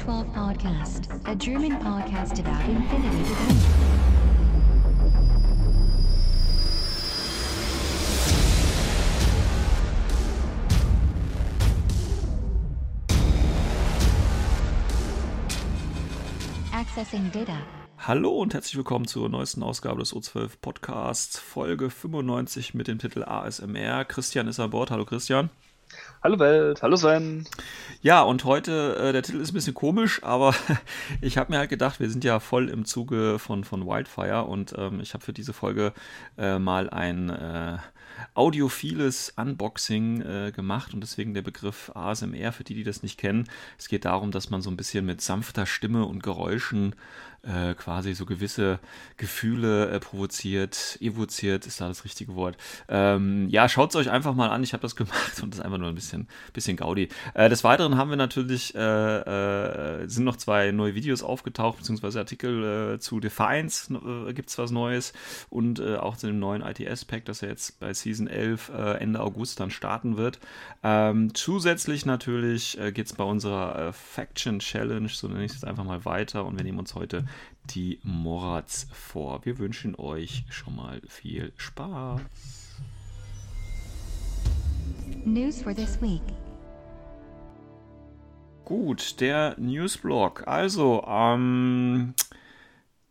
to the O12 Podcast, a German podcast about infinity. Accessing data. Hallo und herzlich willkommen zur neuesten Ausgabe des O12 Podcasts, Folge 95 mit dem Titel ASMR. Christian ist an Bord. Hallo Christian. Hallo Welt, hallo Sven. Ja, und heute, äh, der Titel ist ein bisschen komisch, aber ich habe mir halt gedacht, wir sind ja voll im Zuge von, von Wildfire und ähm, ich habe für diese Folge äh, mal ein äh, audiophiles Unboxing äh, gemacht und deswegen der Begriff ASMR für die, die das nicht kennen. Es geht darum, dass man so ein bisschen mit sanfter Stimme und Geräuschen äh, quasi so gewisse Gefühle äh, provoziert, evoziert, ist da das richtige Wort. Ähm, ja, schaut es euch einfach mal an. Ich habe das gemacht und das ist einfach nur ein bisschen, bisschen Gaudi. Äh, des Weiteren haben wir natürlich, äh, äh, sind noch zwei neue Videos aufgetaucht, beziehungsweise Artikel äh, zu Defiance gibt es was Neues und auch zu dem neuen ITS-Pack, das ja jetzt bei Season 11 Ende August dann starten wird. Ähm, zusätzlich natürlich äh, geht es bei unserer Faction Challenge, so nenne ich es einfach mal weiter und wir nehmen uns heute die Morats vor. Wir wünschen euch schon mal viel Spaß. News for this week. Gut, der Newsblog. Also, ähm,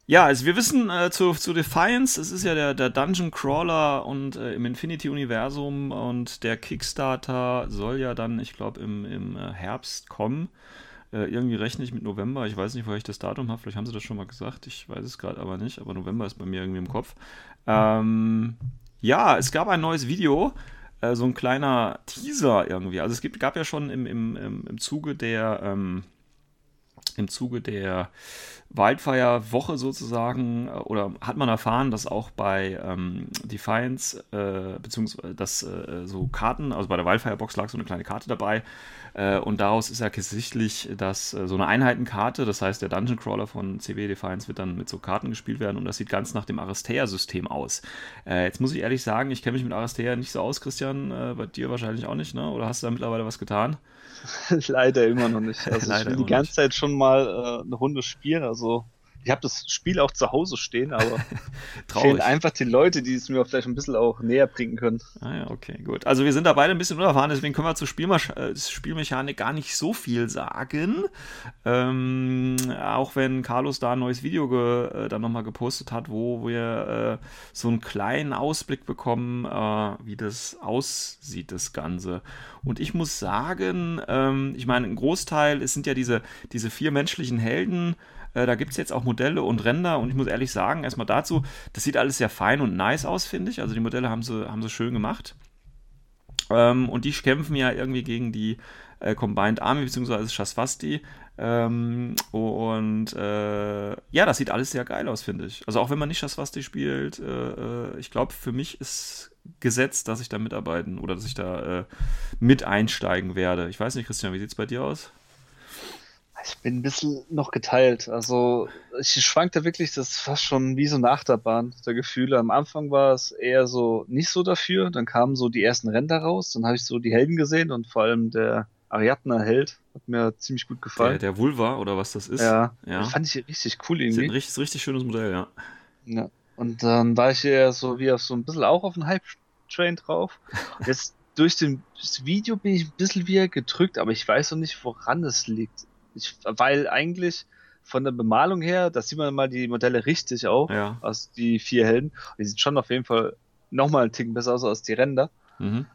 ja, also wir wissen äh, zu, zu Defiance, es ist ja der, der Dungeon Crawler und äh, im Infinity-Universum und der Kickstarter soll ja dann, ich glaube, im, im äh, Herbst kommen. Äh, irgendwie rechne ich mit November. Ich weiß nicht, woher ich das Datum habe. Vielleicht haben sie das schon mal gesagt. Ich weiß es gerade aber nicht. Aber November ist bei mir irgendwie im Kopf. Ähm, ja, es gab ein neues Video. Äh, so ein kleiner Teaser irgendwie. Also es gibt, gab ja schon im, im, im, im Zuge der. Ähm, im Zuge der Wildfire-Woche sozusagen, äh, oder hat man erfahren, dass auch bei ähm, Defiance, äh, beziehungsweise dass äh, so Karten, also bei der Wildfire-Box lag so eine kleine Karte dabei, und daraus ist ja gesichtlich, dass äh, so eine Einheitenkarte, das heißt der Dungeon Crawler von CW Defiance wird dann mit so Karten gespielt werden und das sieht ganz nach dem Aristea-System aus. Äh, jetzt muss ich ehrlich sagen, ich kenne mich mit Aristea nicht so aus, Christian, bei dir wahrscheinlich auch nicht, ne? Oder hast du da mittlerweile was getan? Leider immer noch nicht. Also ich will die ganze nicht. Zeit schon mal äh, eine Runde spielen, also ich habe das Spiel auch zu Hause stehen, aber fehlen einfach die Leute, die es mir vielleicht ein bisschen auch näher bringen können. Ah ja, okay, gut. Also wir sind da beide ein bisschen unerfahren, deswegen können wir zur Spielmach äh, Spielmechanik gar nicht so viel sagen. Ähm, auch wenn Carlos da ein neues Video ge, äh, dann nochmal gepostet hat, wo wir äh, so einen kleinen Ausblick bekommen, äh, wie das aussieht, das Ganze. Und ich muss sagen, ähm, ich meine, ein Großteil, es sind ja diese, diese vier menschlichen Helden, äh, da gibt es jetzt auch Modelle und Ränder und ich muss ehrlich sagen, erstmal dazu, das sieht alles sehr fein und nice aus, finde ich. Also die Modelle haben sie, haben sie schön gemacht. Ähm, und die kämpfen ja irgendwie gegen die äh, Combined Army bzw. Shasvasti. Ähm, und äh, ja, das sieht alles sehr geil aus, finde ich. Also auch wenn man nicht Shasvasti spielt, äh, äh, ich glaube, für mich ist gesetzt, dass ich da mitarbeiten oder dass ich da äh, mit einsteigen werde. Ich weiß nicht, Christian, wie sieht es bei dir aus? Ich bin ein bisschen noch geteilt. Also ich schwankte wirklich, das ist fast schon wie so eine Achterbahn der Gefühle. Am Anfang war es eher so nicht so dafür. Dann kamen so die ersten Ränder raus. Dann habe ich so die Helden gesehen und vor allem der Ariadna Held hat mir ziemlich gut gefallen. Der, der Vulva oder was das ist. Ja, ja. fand ich richtig cool irgendwie. Ist ein richtig, richtig schönes Modell, ja. Ja. Und dann war ich eher so wie auf so ein bisschen auch auf den Hype-Train drauf. Jetzt durch den, das Video bin ich ein bisschen wieder gedrückt, aber ich weiß noch nicht, woran es liegt. Ich, weil eigentlich von der Bemalung her, da sieht man mal die Modelle richtig auch, ja. aus die vier Helden. Die sieht schon auf jeden Fall nochmal einen Ticken besser aus als die Ränder. Mhm.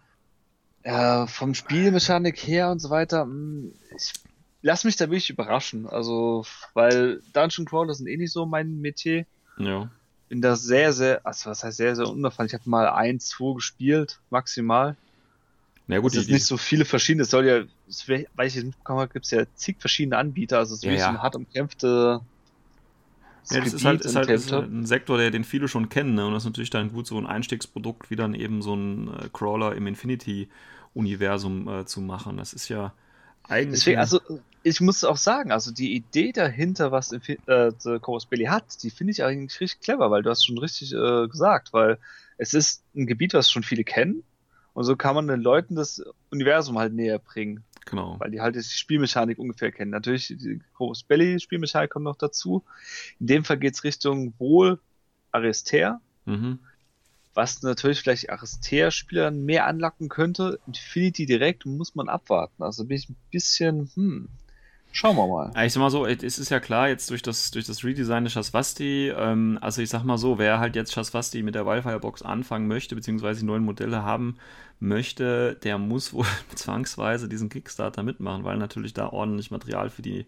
Äh, vom Spielmechanik her und so weiter, hm, ich lass mich da wirklich überraschen. Also, weil Dungeon Crawler sind eh nicht so mein Metier. Ja. Bin da sehr, sehr, also was heißt sehr, sehr unerfahren. Ich habe mal eins, zwei gespielt, maximal. Na gut, es ist nicht so viele verschiedene, es soll ja, weil ich jetzt mitbekommen habe, gibt es ja zig verschiedene Anbieter, also es ist ja, wirklich ja. so ein hart umkämpfte ja, das ist halt, ist halt, ist halt, ein Sektor, der den viele schon kennen, ne? und das ist natürlich dann gut, so ein Einstiegsprodukt wie dann eben so ein äh, Crawler im Infinity-Universum äh, zu machen. Das ist ja eigentlich. Deswegen, also, ich muss auch sagen, also die Idee dahinter, was äh, The Chorus Billy hat, die finde ich eigentlich richtig clever, weil du hast schon richtig äh, gesagt, weil es ist ein Gebiet, was schon viele kennen, und so kann man den Leuten das Universum halt näher bringen. Genau. Weil die halt jetzt die Spielmechanik ungefähr kennen. Natürlich, die Groß Belly-Spielmechanik kommt noch dazu. In dem Fall geht es Richtung wohl Arister, Mhm. was natürlich vielleicht Arister-Spielern mehr anlocken könnte. Infinity direkt muss man abwarten. Also bin ich ein bisschen, hm, schauen wir mal. Ich sag mal so, es ist ja klar, jetzt durch das, durch das Redesign des Shaswasti, ähm, also ich sag mal so, wer halt jetzt Shaswasti mit der Wildfire-Box anfangen möchte, beziehungsweise die neuen Modelle haben möchte, der muss wohl zwangsweise diesen Kickstarter mitmachen, weil natürlich da ordentlich Material für die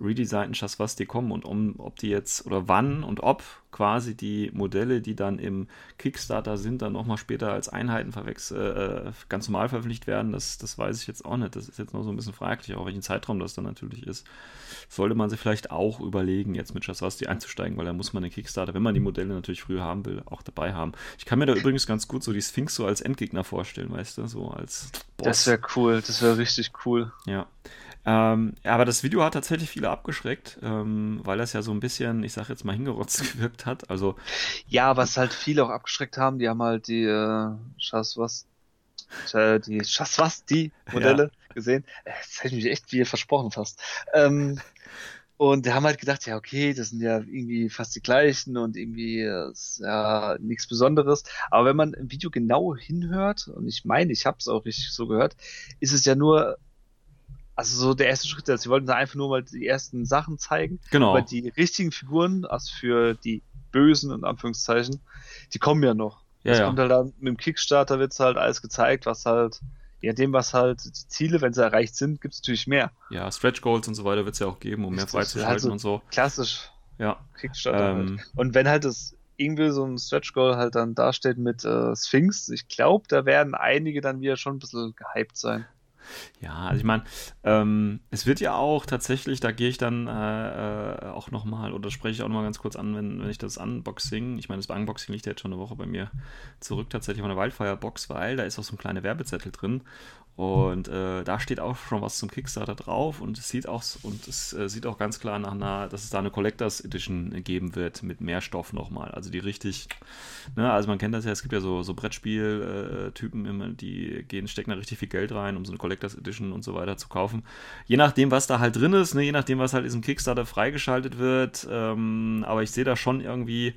redesignten Shaswasti kommen und um, ob die jetzt oder wann und ob quasi die Modelle, die dann im Kickstarter sind, dann nochmal später als Einheiten verwechs äh, ganz normal verpflichtet werden, das, das weiß ich jetzt auch nicht. Das ist jetzt noch so ein bisschen fraglich, auch welchen Zeitraum das dann natürlich ist. Sollte man sich vielleicht auch überlegen, jetzt mit Shaswasti einzusteigen, weil da muss man den Kickstarter, wenn man die Modelle natürlich früher haben will, auch dabei haben. Ich kann mir da übrigens ganz gut so die Sphinx so als Endgegner vorstellen, weißt du, so als Boss. Das wäre cool, das wäre richtig cool. Ja. Ähm, ja, aber das Video hat tatsächlich viele abgeschreckt, ähm, weil das ja so ein bisschen, ich sag jetzt mal, hingerotzt gewirkt hat. Also, Ja, was halt viele auch abgeschreckt haben, die haben halt die äh, Shaswas, äh, die Shaswasti-Modelle gesehen. Äh, Das hätte ich mich echt wie versprochen fast. Ähm, und die haben halt gedacht, ja, okay, das sind ja irgendwie fast die gleichen und irgendwie äh, ist ja nichts Besonderes. Aber wenn man im Video genau hinhört, und ich meine, ich habe es auch richtig so gehört, ist es ja nur, also so der erste Schritt, also sie wollten da einfach nur mal die ersten Sachen zeigen. genau. Aber die richtigen Figuren, also für die Bösen in Anführungszeichen, die kommen ja noch. Ja, das ja. kommt halt dann mit dem Kickstarter wird's halt alles gezeigt, was halt, je nachdem, was halt die Ziele, wenn sie erreicht sind, gibt's natürlich mehr. Ja, Stretch Goals und so weiter wird es ja auch geben, um mehr Richtig, freizuschalten also- und so. Klassisch Ja. Kickstarter. Ähm, halt. Und wenn halt das irgendwie so ein Stretch Goal halt dann dasteht mit äh, Sphinx, ich glaube, da werden einige dann wieder schon ein bisschen gehypt sein. Ja, also ich meine, ähm, es wird ja auch tatsächlich, da gehe ich dann äh, äh, auch nochmal oder spreche ich auch nochmal ganz kurz an, wenn, wenn ich das Unboxing, ich meine, das Unboxing liegt ja jetzt schon eine Woche bei mir zurück, tatsächlich von der Wildfire-Box, weil da ist auch so ein kleiner Werbezettel drin und äh, da steht auch schon was zum Kickstarter drauf und es sieht auch, und es äh, sieht auch ganz klar nach einer, dass es da eine Collectors Edition geben wird mit mehr Stoff nochmal, also die richtig, ne, also man kennt das ja, es gibt ja so, so Brettspiel-Typen immer, die gehen, stecken da richtig viel Geld rein, um so eine Collectors Edition und so weiter zu kaufen. Je nachdem, was da halt drin ist, ne, je nachdem, was halt diesem Kickstarter freigeschaltet wird, ähm, aber ich sehe da schon irgendwie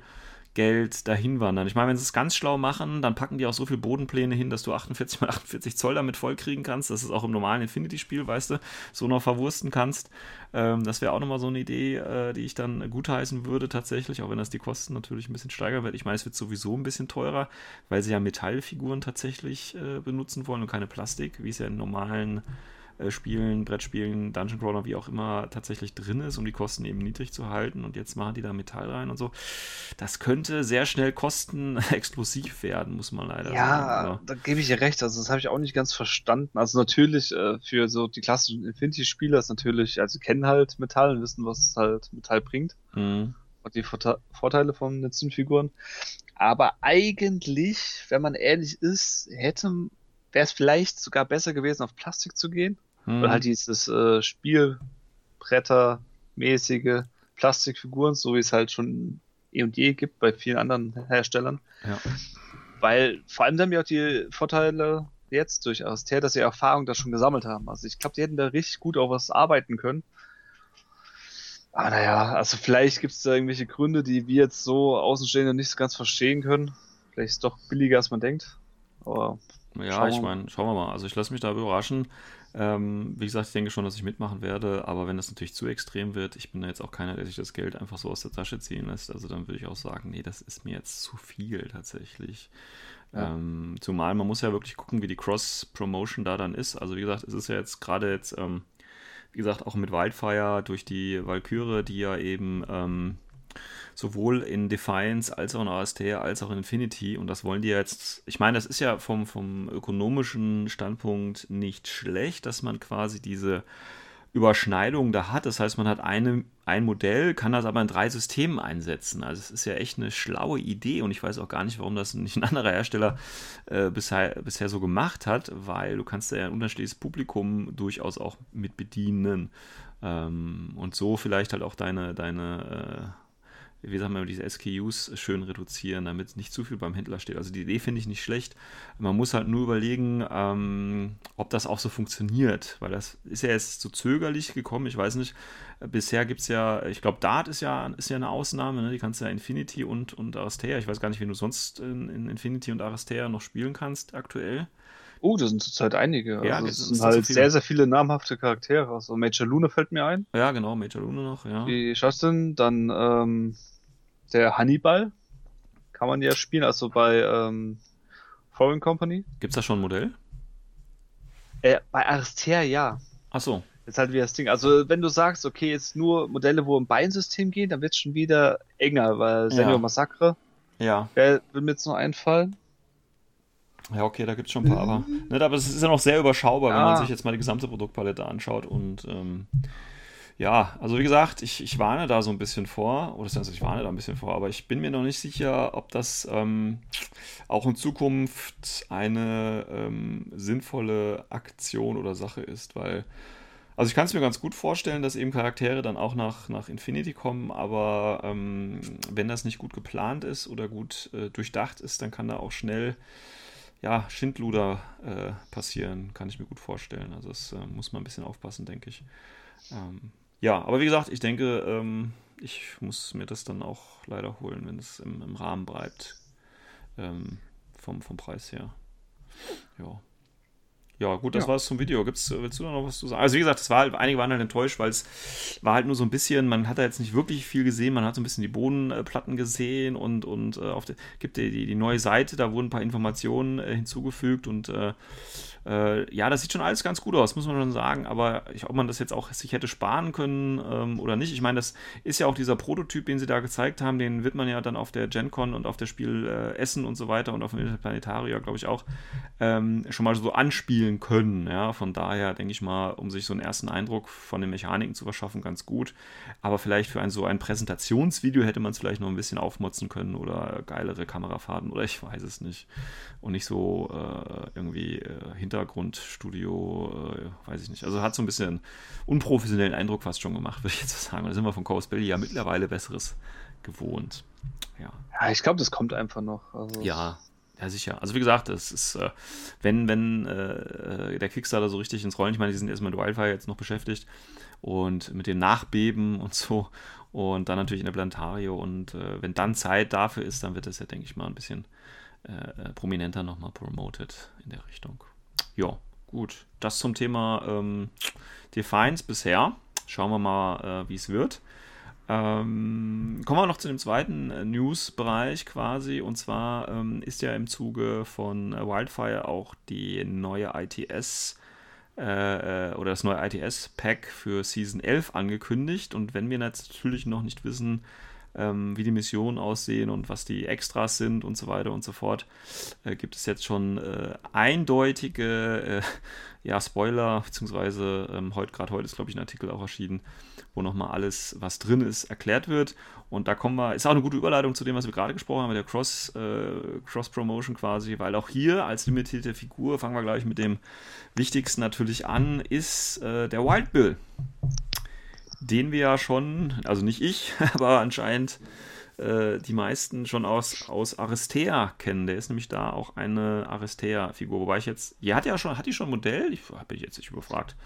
Geld dahin wandern. Ich meine, wenn sie es ganz schlau machen, dann packen die auch so viel Bodenpläne hin, dass du 48 mal 48 Zoll damit vollkriegen kannst. Das ist auch im normalen Infinity-Spiel, weißt du, so noch verwursten kannst. Ähm, das wäre auch nochmal so eine Idee, äh, die ich dann gutheißen würde tatsächlich, auch wenn das die Kosten natürlich ein bisschen steigern wird. Ich meine, es wird sowieso ein bisschen teurer, weil sie ja Metallfiguren tatsächlich äh, benutzen wollen und keine Plastik, wie es ja in normalen äh, Spielen, Brettspielen, Dungeon Crawler, wie auch immer, tatsächlich drin ist, um die Kosten eben niedrig zu halten. Und jetzt machen die da Metall rein und so. Das könnte sehr schnell kostenexplosiv werden, muss man leider Ja, sagen. da gebe ich dir recht. Also das habe ich auch nicht ganz verstanden. Also natürlich äh, für so die klassischen Infinity-Spieler ist natürlich, also sie kennen halt Metall und wissen, was halt Metall bringt mhm. und die Vorte Vorteile von den Zinnfiguren. Aber eigentlich, wenn man ehrlich ist, hätte wäre es vielleicht sogar besser gewesen, auf Plastik zu gehen. Mhm. Oder halt dieses äh, Spielbretter-mäßige Plastikfiguren, so wie es halt schon eh und je gibt bei vielen anderen Herstellern. Ja. Weil vor allem haben ja auch die Vorteile jetzt durch Aster, dass sie Erfahrung da schon gesammelt haben. Also ich glaube, die hätten da richtig gut auch was arbeiten können. Aber naja, also vielleicht gibt es da irgendwelche Gründe, die wir jetzt so Außenstehende nicht so ganz verstehen können. Vielleicht ist es doch billiger, als man denkt. Aber Ja, ich meine, schauen wir mal. Also ich lasse mich da überraschen. Ähm, wie gesagt, ich denke schon, dass ich mitmachen werde, aber wenn das natürlich zu extrem wird, ich bin da jetzt auch keiner, der sich das Geld einfach so aus der Tasche ziehen lässt. Also dann würde ich auch sagen, nee, das ist mir jetzt zu viel tatsächlich. Ja. Ähm, zumal man muss ja wirklich gucken, wie die Cross-Promotion da dann ist. Also wie gesagt, es ist ja jetzt gerade jetzt, ähm, wie gesagt, auch mit Wildfire durch die Valkyrie, die ja eben ähm, sowohl in Defiance als auch in AST als auch in Infinity und das wollen die jetzt, ich meine, das ist ja vom, vom ökonomischen Standpunkt nicht schlecht, dass man quasi diese Überschneidung da hat. Das heißt, man hat eine, ein Modell, kann das aber in drei Systemen einsetzen. Also es ist ja echt eine schlaue Idee und ich weiß auch gar nicht, warum das nicht ein anderer Hersteller äh, bisher, bisher so gemacht hat, weil du kannst ja ein unterschiedliches Publikum durchaus auch mit bedienen ähm, und so vielleicht halt auch deine, deine wie sagen wir, diese SKUs schön reduzieren, damit nicht zu viel beim Händler steht. Also die Idee finde ich nicht schlecht. Man muss halt nur überlegen, ähm, ob das auch so funktioniert, weil das ist ja jetzt so zögerlich gekommen. Ich weiß nicht, bisher gibt es ja, ich glaube, Dart ist ja, ist ja eine Ausnahme, ne? die kannst du ja Infinity und, und Aristea. Ich weiß gar nicht, wie du sonst in, in Infinity und Aristea noch spielen kannst aktuell. Oh, das sind zurzeit einige. Ja, also das sind halt so sehr, sehr viele namhafte Charaktere. Also Major Luna fällt mir ein. Ja, genau, Major Luna noch, ja. Die Justin, dann ähm, der Hannibal kann man ja spielen, also bei ähm, Foreign Company. Gibt's da schon ein Modell? Äh, bei Aristea ja. Ach so. Ist halt wie das Ding. Also, wenn du sagst, okay, jetzt nur Modelle, wo im Beinsystem gehen, dann wird es schon wieder enger, weil Senior ja. Massacre. Ja. Wer will mir jetzt noch einfallen? Ja, okay, da gibt es schon ein paar, aber, ne, aber es ist ja noch sehr überschaubar, ja. wenn man sich jetzt mal die gesamte Produktpalette anschaut und ähm, ja, also wie gesagt, ich, ich warne da so ein bisschen vor, oder also ich warne da ein bisschen vor, aber ich bin mir noch nicht sicher, ob das ähm, auch in Zukunft eine ähm, sinnvolle Aktion oder Sache ist, weil, also ich kann es mir ganz gut vorstellen, dass eben Charaktere dann auch nach, nach Infinity kommen, aber ähm, wenn das nicht gut geplant ist oder gut äh, durchdacht ist, dann kann da auch schnell ja, Schindluder äh, passieren, kann ich mir gut vorstellen. Also das äh, muss man ein bisschen aufpassen, denke ich. Ähm, ja, aber wie gesagt, ich denke, ähm, ich muss mir das dann auch leider holen, wenn es im, im Rahmen bleibt. Ähm, vom, vom Preis her. Ja. Ja, gut, das ja. war's zum Video. Gibt's, willst du da noch was zu sagen? Also, wie gesagt, es war halt, einige waren halt enttäuscht, weil es war halt nur so ein bisschen, man hat da jetzt nicht wirklich viel gesehen, man hat so ein bisschen die Bodenplatten gesehen und, und äh, auf der, gibt die, die, die neue Seite, da wurden ein paar Informationen äh, hinzugefügt und äh, äh, ja, das sieht schon alles ganz gut aus, muss man schon sagen. Aber ich, ob man das jetzt auch sich hätte sparen können ähm, oder nicht, ich meine, das ist ja auch dieser Prototyp, den sie da gezeigt haben, den wird man ja dann auf der GenCon und auf der Spiel äh, Essen und so weiter und auf dem Planetarium, glaube ich, auch ähm, schon mal so anspielen können. Ja, von daher denke ich mal, um sich so einen ersten Eindruck von den Mechaniken zu verschaffen, ganz gut. Aber vielleicht für ein so ein Präsentationsvideo hätte man es vielleicht noch ein bisschen aufmotzen können oder geilere Kamerafahrten oder ich weiß es nicht. Und nicht so äh, irgendwie äh, Hintergrundstudio, äh, weiß ich nicht. Also hat so ein bisschen unprofessionellen Eindruck fast schon gemacht, würde ich jetzt sagen. Da sind wir von Chaos Belly ja mittlerweile Besseres gewohnt. Ja, ja ich glaube, das kommt einfach noch. Also ja, ja, sicher. Also wie gesagt, es ist, äh, wenn, wenn äh, der Kickstarter so richtig ins Rollen, ich meine, die sind erstmal mit Wildfire jetzt noch beschäftigt und mit dem Nachbeben und so und dann natürlich in der Plantario und äh, wenn dann Zeit dafür ist, dann wird das ja, denke ich mal, ein bisschen äh, äh, prominenter nochmal promoted in der Richtung ja, gut. Das zum Thema ähm, Defiance bisher. Schauen wir mal, äh, wie es wird. Ähm, kommen wir noch zu dem zweiten äh, News-Bereich quasi. Und zwar ähm, ist ja im Zuge von Wildfire auch die neue ITS äh, oder das neue ITS-Pack für Season 11 angekündigt. Und wenn wir natürlich noch nicht wissen, ähm, wie die Missionen aussehen und was die Extras sind und so weiter und so fort, äh, gibt es jetzt schon äh, eindeutige äh, ja, Spoiler, beziehungsweise ähm, heute, gerade heute ist, glaube ich, ein Artikel auch erschienen, wo nochmal alles, was drin ist, erklärt wird. Und da kommen wir, ist auch eine gute Überleitung zu dem, was wir gerade gesprochen haben, mit der Cross, äh, Cross-Promotion quasi, weil auch hier als limitierte Figur, fangen wir gleich mit dem Wichtigsten natürlich an, ist äh, der Wild Bill den wir ja schon, also nicht ich, aber anscheinend äh, die meisten schon aus, aus Aristea kennen. Der ist nämlich da auch eine Aristea-Figur. Wobei ich jetzt, ja, hat ja schon, hat die schon ein Modell? Ich habe ich jetzt nicht überfragt.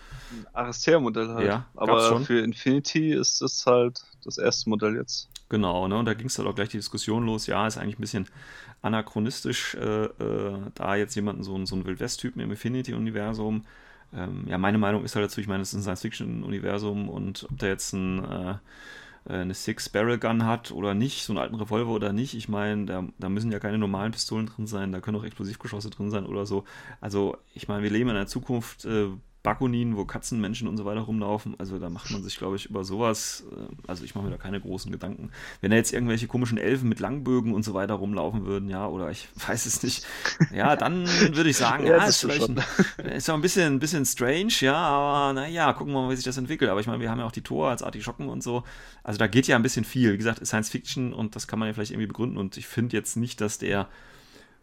Aristea-Modell halt. Ja, aber für Infinity ist das halt das erste Modell jetzt. Genau, ne? Und da ging es dann auch gleich die Diskussion los. Ja, ist eigentlich ein bisschen anachronistisch, äh, äh, da jetzt jemanden so, so einen Wildwest-Typen im Infinity-Universum ähm, ja, meine Meinung ist halt dazu, ich meine, es ist ein Science-Fiction-Universum und ob da jetzt ein, äh, äh, eine Six-Barrel-Gun hat oder nicht, so einen alten Revolver oder nicht, ich meine, da, da müssen ja keine normalen Pistolen drin sein, da können auch Explosivgeschosse drin sein oder so. Also, ich meine, wir leben in einer Zukunft, äh, Bakunin, wo Katzenmenschen und so weiter rumlaufen. Also da macht man sich, glaube ich, über sowas, äh, also ich mache mir da keine großen Gedanken. Wenn da jetzt irgendwelche komischen Elfen mit Langbögen und so weiter rumlaufen würden, ja, oder ich weiß es nicht, ja, dann würde ich sagen, ja, ja ist vielleicht ein, ist ja ein bisschen, ein bisschen strange, ja, aber naja, gucken wir mal, wie sich das entwickelt. Aber ich meine, wir haben ja auch die Tor als Artischocken und so. Also da geht ja ein bisschen viel. Wie gesagt, Science Fiction und das kann man ja vielleicht irgendwie begründen. Und ich finde jetzt nicht, dass der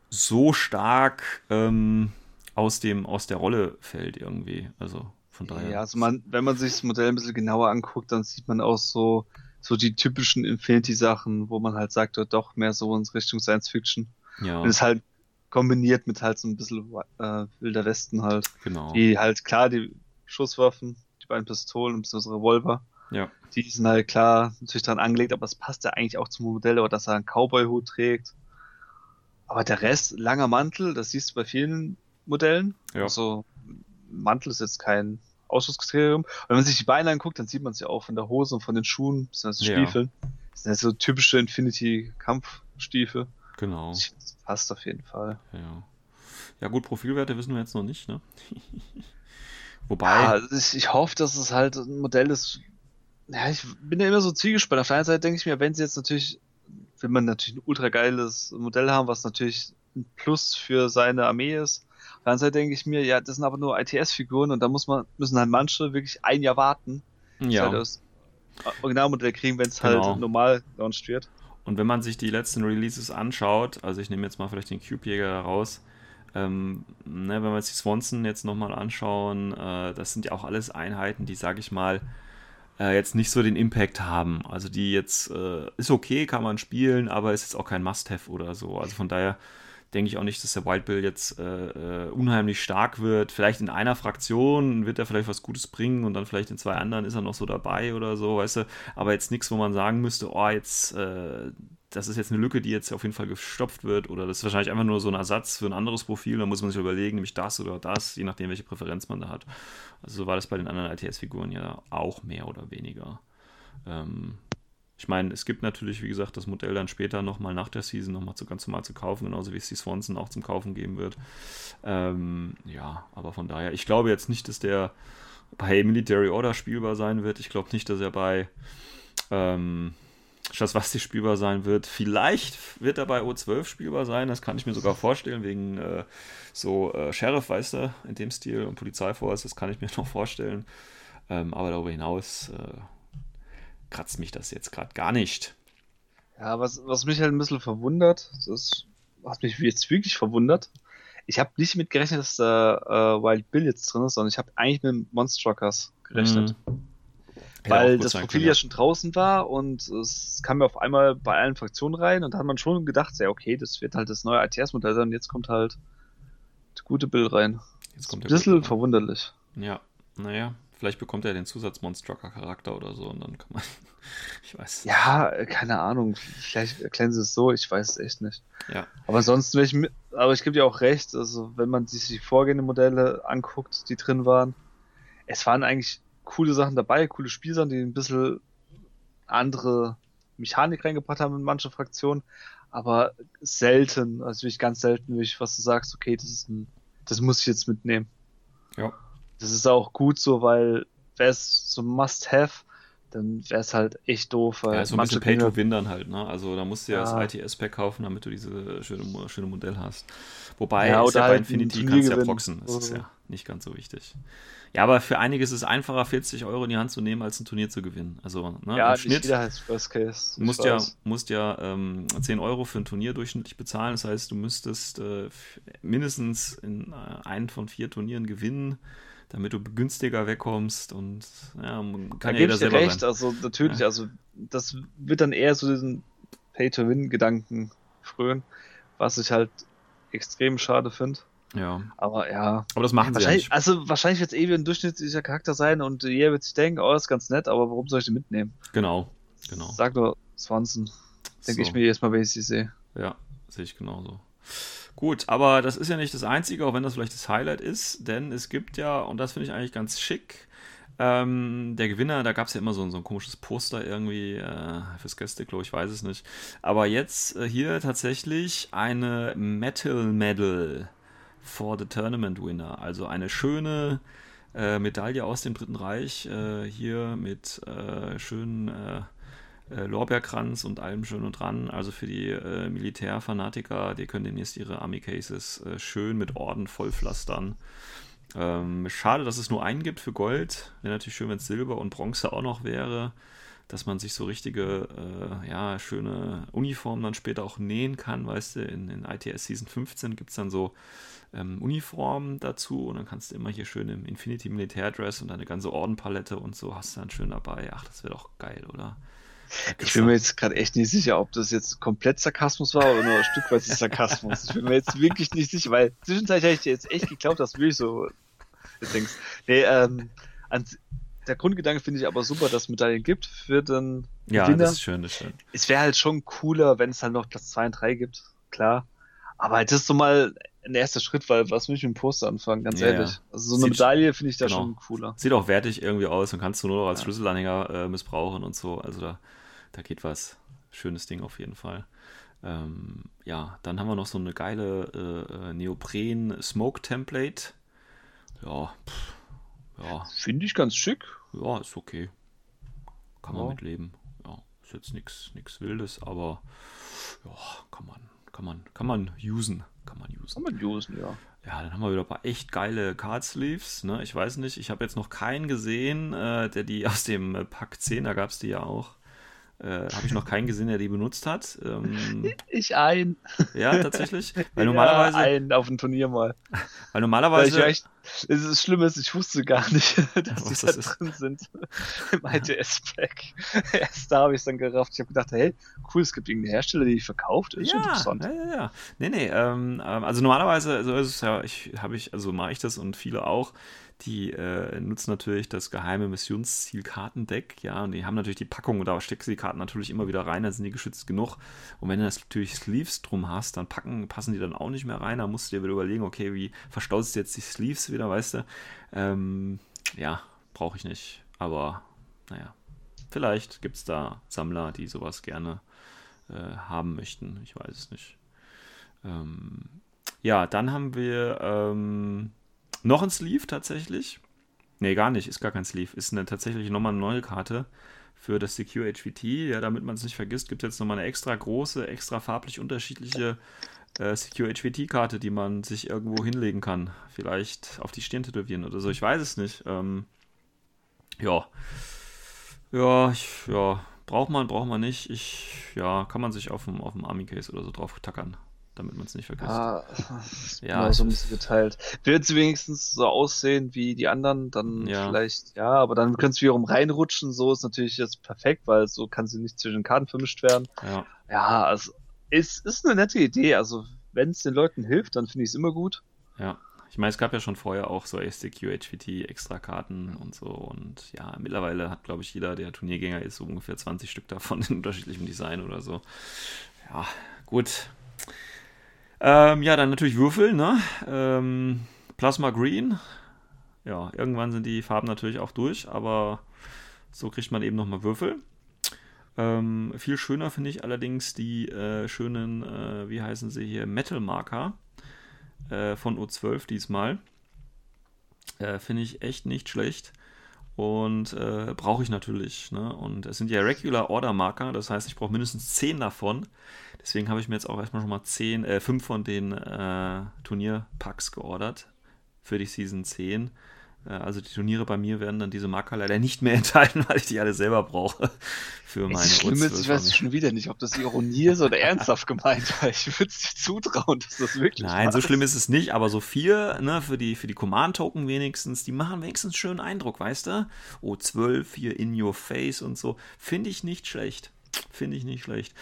so stark ähm, aus, dem, aus der Rolle fällt irgendwie. Also von daher. Ja, also man, wenn man sich das Modell ein bisschen genauer anguckt, dann sieht man auch so so die typischen Infinity-Sachen, wo man halt sagt, doch mehr so in Richtung Science Fiction. Ja, Und es halt kombiniert mit halt so ein bisschen äh, Wilder Westen halt. genau. Die halt klar, die Schusswaffen, die beiden Pistolen und so Revolver, Ja, die sind halt klar natürlich dran angelegt, aber es passt ja eigentlich auch zum Modell, oder dass er einen Cowboy-Hut trägt. Aber der Rest, langer Mantel, das siehst du bei vielen Modellen. Ja. Also Mantel ist jetzt kein Ausschlusskriterium. Und wenn man sich die Beine anguckt, dann sieht man es ja auch von der Hose und von den Schuhen, bzw. Ja. Stiefeln. Das sind ja so typische Infinity-Kampfstiefel. genau. Das passt auf jeden Fall. Ja. ja, gut, Profilwerte wissen wir jetzt noch nicht, ne? Wobei, Ja, also ich, ich hoffe, dass es halt ein Modell ist. Ja, ich bin ja immer so ziegespannt. Auf der einen Seite denke ich mir, wenn sie jetzt natürlich, will man natürlich ein ultra geiles Modell haben, was natürlich ein Plus für seine Armee ist. Auf der denke ich mir, ja, das sind aber nur ITS-Figuren und da muss man, müssen halt manche wirklich ein Jahr warten, bis ja. halt das Originalmodell kriegen, wenn es Genau. halt normal launched wird. Und wenn man sich die letzten Releases anschaut, also ich nehme jetzt mal vielleicht den Cube-Jäger raus, ähm, ne, wenn wir uns die Swanson jetzt nochmal anschauen, äh, das sind ja auch alles Einheiten, die, sage ich mal, äh, jetzt nicht so den Impact haben. Also die jetzt, äh, ist okay, kann man spielen, aber ist jetzt auch kein Must-Have oder so. Also von daher denke ich auch nicht, dass der Wild Bill jetzt äh, äh, unheimlich stark wird. Vielleicht in einer Fraktion wird er vielleicht was Gutes bringen und dann vielleicht in zwei anderen ist er noch so dabei oder so, weißt du. Aber jetzt nichts, wo man sagen müsste, oh, jetzt, äh, das ist jetzt eine Lücke, die jetzt auf jeden Fall gestopft wird oder das ist wahrscheinlich einfach nur so ein Ersatz für ein anderes Profil. Da muss man sich überlegen, nämlich das oder das, je nachdem, welche Präferenz man da hat. Also so war das bei den anderen ITS-Figuren ja auch mehr oder weniger. Ähm, ich meine, es gibt natürlich, wie gesagt, das Modell dann später nochmal nach der Season nochmal zu, ganz normal zu kaufen, genauso wie es die Swanson auch zum Kaufen geben wird. Ähm, ja, aber von daher, ich glaube jetzt nicht, dass der bei Military Order spielbar sein wird. Ich glaube nicht, dass er bei ähm, Schaswasti spielbar sein wird. Vielleicht wird er bei O12 spielbar sein, das kann ich mir sogar vorstellen, wegen äh, so äh, Sheriff, weißt du, in dem Stil und Polizeiforce, das kann ich mir noch vorstellen. Ähm, aber darüber hinaus äh, kratzt mich das jetzt gerade gar nicht. Ja, was, was mich halt ein bisschen verwundert, das hat mich jetzt wirklich verwundert. Ich habe nicht mit gerechnet, dass da äh, Wild Bill jetzt drin ist, sondern ich habe eigentlich mit Monstruckers gerechnet. Mhm. Weil das Profil können, ja schon draußen war und es kam ja auf einmal bei allen Fraktionen rein und da hat man schon gedacht, ja, okay, das wird halt das neue ITS-Modell sein und jetzt kommt halt der gute Bill rein. Jetzt kommt Ein bisschen verwunderlich. Ja, naja, vielleicht bekommt er den Zusatz Monstrucker-Charakter oder so und dann kann man. ich weiß. Ja, keine Ahnung, vielleicht erklären sie es so, ich weiß es echt nicht. Ja. Aber wenn ich mit, aber ich gebe dir auch recht, also wenn man sich die vorgehenden Modelle anguckt, die drin waren, es waren eigentlich coole Sachen dabei, coole Spielsachen, die ein bisschen andere Mechanik reingebracht haben in manche Fraktionen, aber selten, also wirklich ganz selten, wirklich, was du sagst, okay, das ist ein, das muss ich jetzt mitnehmen. Ja. Das ist auch gut so, weil wäre es so Must-Have, dann wäre es halt echt doof, weil Ja, so ein manche bisschen Pay to Win dann halt, ne? Also da musst du ja, Ja. das ITS-Pack kaufen, damit du diese schöne, schöne Modell hast. Wobei, Ja, oder ja bei halt ein Infinity kannst du ja proxen. Das ist so. ja nicht ganz so wichtig. Ja, aber für einige ist es einfacher, 40 Euro in die Hand zu nehmen, als ein Turnier zu gewinnen. Also, ne, Ja, im Schnitt. jeder heißt Worst Case. Du musst ja, musst ja ähm, 10 Euro für ein Turnier durchschnittlich bezahlen. Das heißt, du müsstest äh, mindestens in äh, einen von vier Turnieren gewinnen, damit du günstiger wegkommst. Und ja, man Da kann ja gebe jeder selber recht, sein. also natürlich, Ja. also das wird dann eher so diesen Pay-to-Win-Gedanken frönen, was ich halt extrem schade finde. Ja, Aber ja, aber das machen sie ja wahrscheinlich, nicht. also wahrscheinlich wird es eh wieder ein durchschnittlicher Charakter sein und jeder wird sich denken, oh, das ist ganz nett, aber warum soll ich den mitnehmen? Genau, genau. Sag nur Swanson, denke So. ich mir jedes Mal, wenn ich sie sehe. Ja, sehe ich genauso. Gut, aber das ist ja nicht das Einzige, auch wenn das vielleicht das Highlight ist, denn es gibt ja, und das finde ich eigentlich ganz schick, ähm, der Gewinner, da gab es ja immer so, ein- so ein komisches Poster irgendwie äh, fürs Gästeklo, ich weiß es nicht. Aber jetzt äh, hier tatsächlich eine Metal Medal for the Tournament Winner. Also eine schöne äh, Medaille aus dem Dritten Reich, äh, hier mit äh, schönen äh, äh, Lorbeerkranz und allem schön und dran. Also für die äh, Militärfanatiker, die können demnächst ihre Army Cases äh, schön mit Orden vollpflastern. Ähm, schade, dass es nur einen gibt für Gold. Wäre natürlich schön, wenn es Silber und Bronze auch noch wäre. Dass man sich so richtige, äh, ja, schöne Uniformen dann später auch nähen kann, weißt du, in, in ITS Season 15 gibt es dann so ähm, Uniformen dazu und dann kannst du immer hier schön im Infinity Militärdress und deine ganze Ordenpalette und so hast du dann schön dabei. Ach, das wäre doch geil, oder? Ich bin mir jetzt gerade echt nicht sicher, ob das jetzt komplett Sarkasmus war oder nur ein Stück weit Sarkasmus. Ich bin mir jetzt wirklich nicht sicher, weil zwischenzeitlich hätte ich dir jetzt echt geglaubt, dass du wirklich so denkst. Nee, ähm, an, der Grundgedanke finde ich aber super, dass es Medaillen gibt für den Ja, Gewinner. das ist schön, das ist schön. Es wäre halt schon cooler, wenn es halt noch Platz 2 und 3 gibt, klar. Aber das ist so mal ein erster Schritt, weil was will ich mit dem Poster anfangen, ganz Ja, ehrlich. Also so eine Medaille finde ich da genau. schon cooler. Sieht auch wertig irgendwie aus und kannst du nur noch als Ja. Schlüsselanhänger äh, missbrauchen und so. Also da, da geht was. Schönes Ding auf jeden Fall. Ähm, ja, dann haben wir noch so eine geile äh, äh, Neopren-Smoke-Template. Ja, pff, ja, Finde ich ganz schick. ja, ist okay. Kann man Ja. mit leben. Ja, ist jetzt nichts Wildes, aber ja, kann man, kann man, kann man usen. Kann man usen. Kann man usen, ja. Ja, dann haben wir wieder ein paar echt geile Card Sleeves. Ne? Ich weiß nicht, ich habe jetzt noch keinen gesehen, äh, der die aus dem äh, Pack 10, da gab es die ja auch. Äh, habe ich noch keinen gesehen, der die benutzt hat. Ähm, Ich ein. ja, tatsächlich. Weil normalerweise, Ja, ein auf dem Turnier mal. weil Weil normalerweise, echt, es ist schlimm, ist, ich wusste gar nicht, dass die das da ist. drin sind im ITS-Pack. Erst da habe ich es dann gerafft. Ich habe gedacht, hey, cool, es gibt irgendeine Hersteller, die verkauft. Ist ja, interessant. ja, ja, ja. Nee, nee, ähm, ähm, also normalerweise, so ist es ja, ich habe ich, also mache ich das und viele auch, die äh, nutzen natürlich das geheime Missionszielkartendeck, ja, und die haben natürlich die Packung und da steckst du die Karten natürlich immer wieder rein, dann sind die geschützt genug. Und wenn du das natürlich Sleeves drum hast, dann packen, passen die dann auch nicht mehr rein, dann musst du dir wieder überlegen, okay, wie verstaust du jetzt die Sleeves wieder, weißt du? Ähm, ja, brauche ich nicht, aber naja, vielleicht gibt es da Sammler, die sowas gerne äh, haben möchten. Ich weiß es nicht. Ähm, ja, dann haben wir ähm, noch ein Sleeve tatsächlich. Nee, gar nicht, ist gar kein Sleeve. Ist eine, tatsächlich nochmal eine neue Karte für das Secure HVT. Ja, damit man es nicht vergisst, gibt es jetzt nochmal eine extra große, extra farblich unterschiedliche äh, Secure HVT-Karte, die man sich irgendwo hinlegen kann. Vielleicht auf die Stirn tätowieren oder so. Ich weiß es nicht. Ähm, ja. Ja, ich, ja. Braucht man, braucht man nicht. Ich, ja, kann man sich auf dem, auf dem Army-Case oder so drauf tackern, damit man es nicht vergisst. Ah, Ja, mal so ein es bisschen geteilt. Wird sie wenigstens so aussehen wie die anderen, dann Ja. vielleicht, ja, aber dann können sie wiederum reinrutschen. So ist natürlich jetzt perfekt, weil so kann sie nicht zwischen den Karten vermischt werden. Ja, Ja, also es ist eine nette Idee. Also wenn es den Leuten hilft, dann finde ich es immer gut. ja. Ich meine, es gab ja schon vorher auch so SDQ, HVT, Extra-Karten und so. Und ja, mittlerweile hat, glaube ich, jeder, der Turniergänger ist, so ungefähr 20 Stück davon in unterschiedlichem Design oder so. Ja, gut. Ähm, ja, dann natürlich Würfel, ne? Ähm, Plasma Green. Ja, irgendwann sind die Farben natürlich auch durch, aber so kriegt man eben nochmal Würfel. Ähm, viel schöner finde ich allerdings die äh, schönen, äh, wie heißen sie hier, Metal Marker äh, von O12 diesmal. Äh, finde ich echt nicht schlecht. Und äh, brauche ich natürlich. Ne? Und es sind ja Regular Order Marker, das heißt, ich brauche mindestens 10 davon. Deswegen habe ich mir jetzt auch erstmal schon mal 10, äh, 5 von den äh, Turnierpacks geordert für die Season 10. Äh, also die Turniere bei mir werden dann diese Marker leider nicht mehr enthalten, weil ich die alle selber brauche für meine Das Schlimme ist, ich weiß O12 schon wieder nicht, ob das Ironie ist oder ernsthaft gemeint war. Ich würde es dir zutrauen, dass das wirklich Nein, so war. schlimm ist es nicht, aber so vier, ne, für die, für die Command-Token wenigstens, die machen wenigstens schönen Eindruck, weißt du? O12 hier in your face und so. Finde ich nicht schlecht. Finde ich nicht schlecht.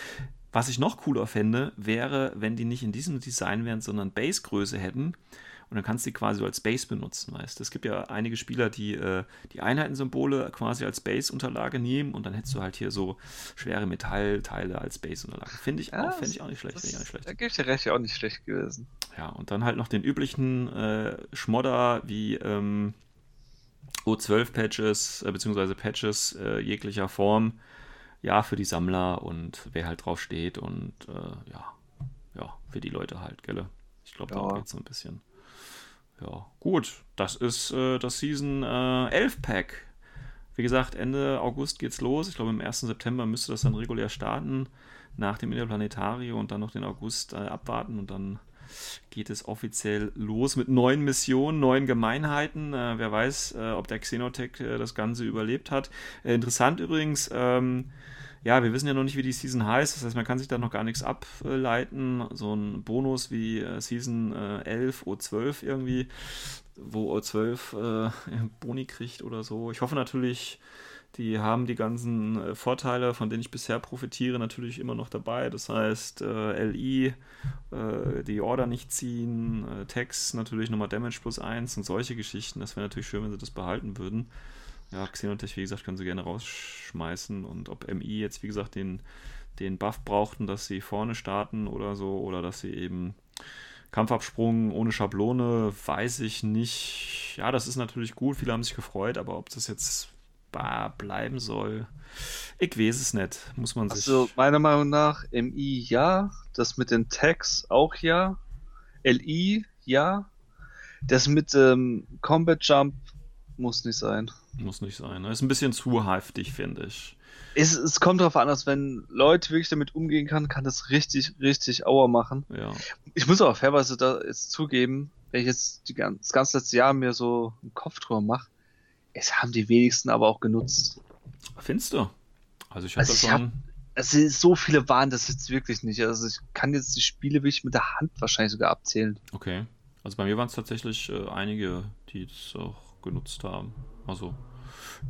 Was ich noch cooler fände, wäre, wenn die nicht in diesem Design wären, sondern Base-Größe hätten. Und dann kannst du die quasi so als Base benutzen, weißt du? Es gibt ja einige Spieler, die äh, die Einheitensymbole quasi als Base-Unterlage nehmen und dann hättest du halt hier so schwere Metallteile als Base-Unterlage. Finde ich, Ja, auch- finde ich auch nicht schlecht. Ich auch nicht schlecht. Da gebe ich dir recht, ja auch nicht schlecht gewesen. Ja, und dann halt noch den üblichen äh, Schmodder wie ähm, O12-Patches, äh, beziehungsweise Patches äh, jeglicher Form. Ja, für die Sammler und wer halt drauf steht und äh, ja, ja, für die Leute halt, gell? Ich glaube, darum Ja. geht es so ein bisschen. Ja, gut, das ist äh, das Season äh, 11 Pack. Wie gesagt, Ende August geht's los. Ich glaube, im 1. September müsste das dann regulär starten. Nach dem Interplanetario und dann noch den August äh, abwarten und dann geht es offiziell los mit neuen Missionen, neuen Gemeinheiten. Äh, wer weiß, äh, ob der Xenotech äh, das Ganze überlebt hat. Äh, interessant übrigens, ähm, ja, wir wissen ja noch nicht, wie die Season heißt. Das heißt, man kann sich da noch gar nichts ableiten. So ein Bonus wie äh, Season äh, 11, O12 irgendwie, wo O12 äh, Boni kriegt oder so. Ich hoffe natürlich, Die haben die ganzen äh, Vorteile, von denen ich bisher profitiere, natürlich immer noch dabei. Das heißt, äh, LI, äh, die Order nicht ziehen, äh, Text natürlich nochmal Damage plus 1 und solche Geschichten. Das wäre natürlich schön, wenn sie das behalten würden. Ja, Xenotech, wie gesagt, können sie gerne rausschmeißen. Und ob MI jetzt, wie gesagt, den, den Buff brauchten, dass sie vorne starten oder so, oder dass sie eben Kampfabsprung ohne Schablone, weiß ich nicht. Ja, das ist natürlich gut, viele haben sich gefreut, aber ob das jetzt bleiben soll, ich weiß es nicht. Muss man sich. Also, meiner Meinung nach, MI ja, das mit den Tags auch ja, LI ja, das mit ähm, Combat Jump muss nicht sein. Muss nicht sein. Ne? Ist ein bisschen zu heftig, finde ich. Es, es kommt darauf an, dass wenn Leute wirklich damit umgehen kann, kann das richtig, richtig Auer machen. Ja. Ich muss aber fairweise da jetzt zugeben, wenn ich jetzt die, das ganze letzte Jahr mir so einen Kopf drüber mache, es haben die wenigsten aber auch genutzt. Findest du? Also ich habe also schon. Hab, also so viele waren das jetzt wirklich nicht. Also ich kann jetzt die Spiele wirklich mit der Hand wahrscheinlich sogar abzählen. Okay. Also bei mir waren es tatsächlich äh, einige, die es auch genutzt haben. Also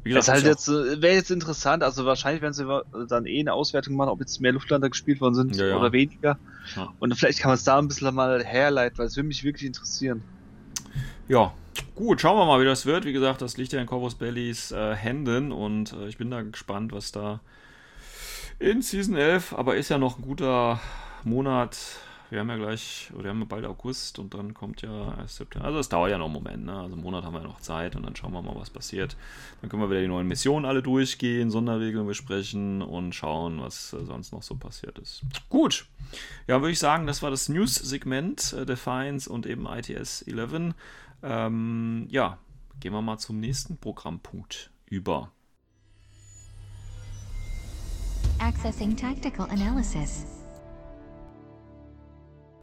wie gesagt, halt jetzt, äh, wäre jetzt interessant, also wahrscheinlich werden sie dann eh eine Auswertung machen, ob jetzt mehr Luftlander gespielt worden sind ja, ja. oder weniger. Ja. Und vielleicht kann man es da ein bisschen mal herleiten, weil es würde mich wirklich interessieren. Ja, gut, schauen wir mal, wie das wird. Wie gesagt, das liegt ja in Corvus Bellys äh, Händen und äh, ich bin da gespannt, was da in Season 11, aber ist ja noch ein guter Monat wir haben ja gleich, oder wir haben ja bald August und dann kommt ja September. Also es dauert ja noch einen Moment, ne? Also einen Monat haben wir ja noch Zeit und dann schauen wir mal, was passiert. Dann können wir wieder die neuen Missionen alle durchgehen, Sonderregeln besprechen und schauen, was äh, sonst noch so passiert ist. Gut. Ja, würde ich sagen, das war das News-Segment äh, Defiance und eben ITS 11. Ähm, ja, gehen wir mal zum nächsten Programmpunkt über. Accessing Tactical Analysis.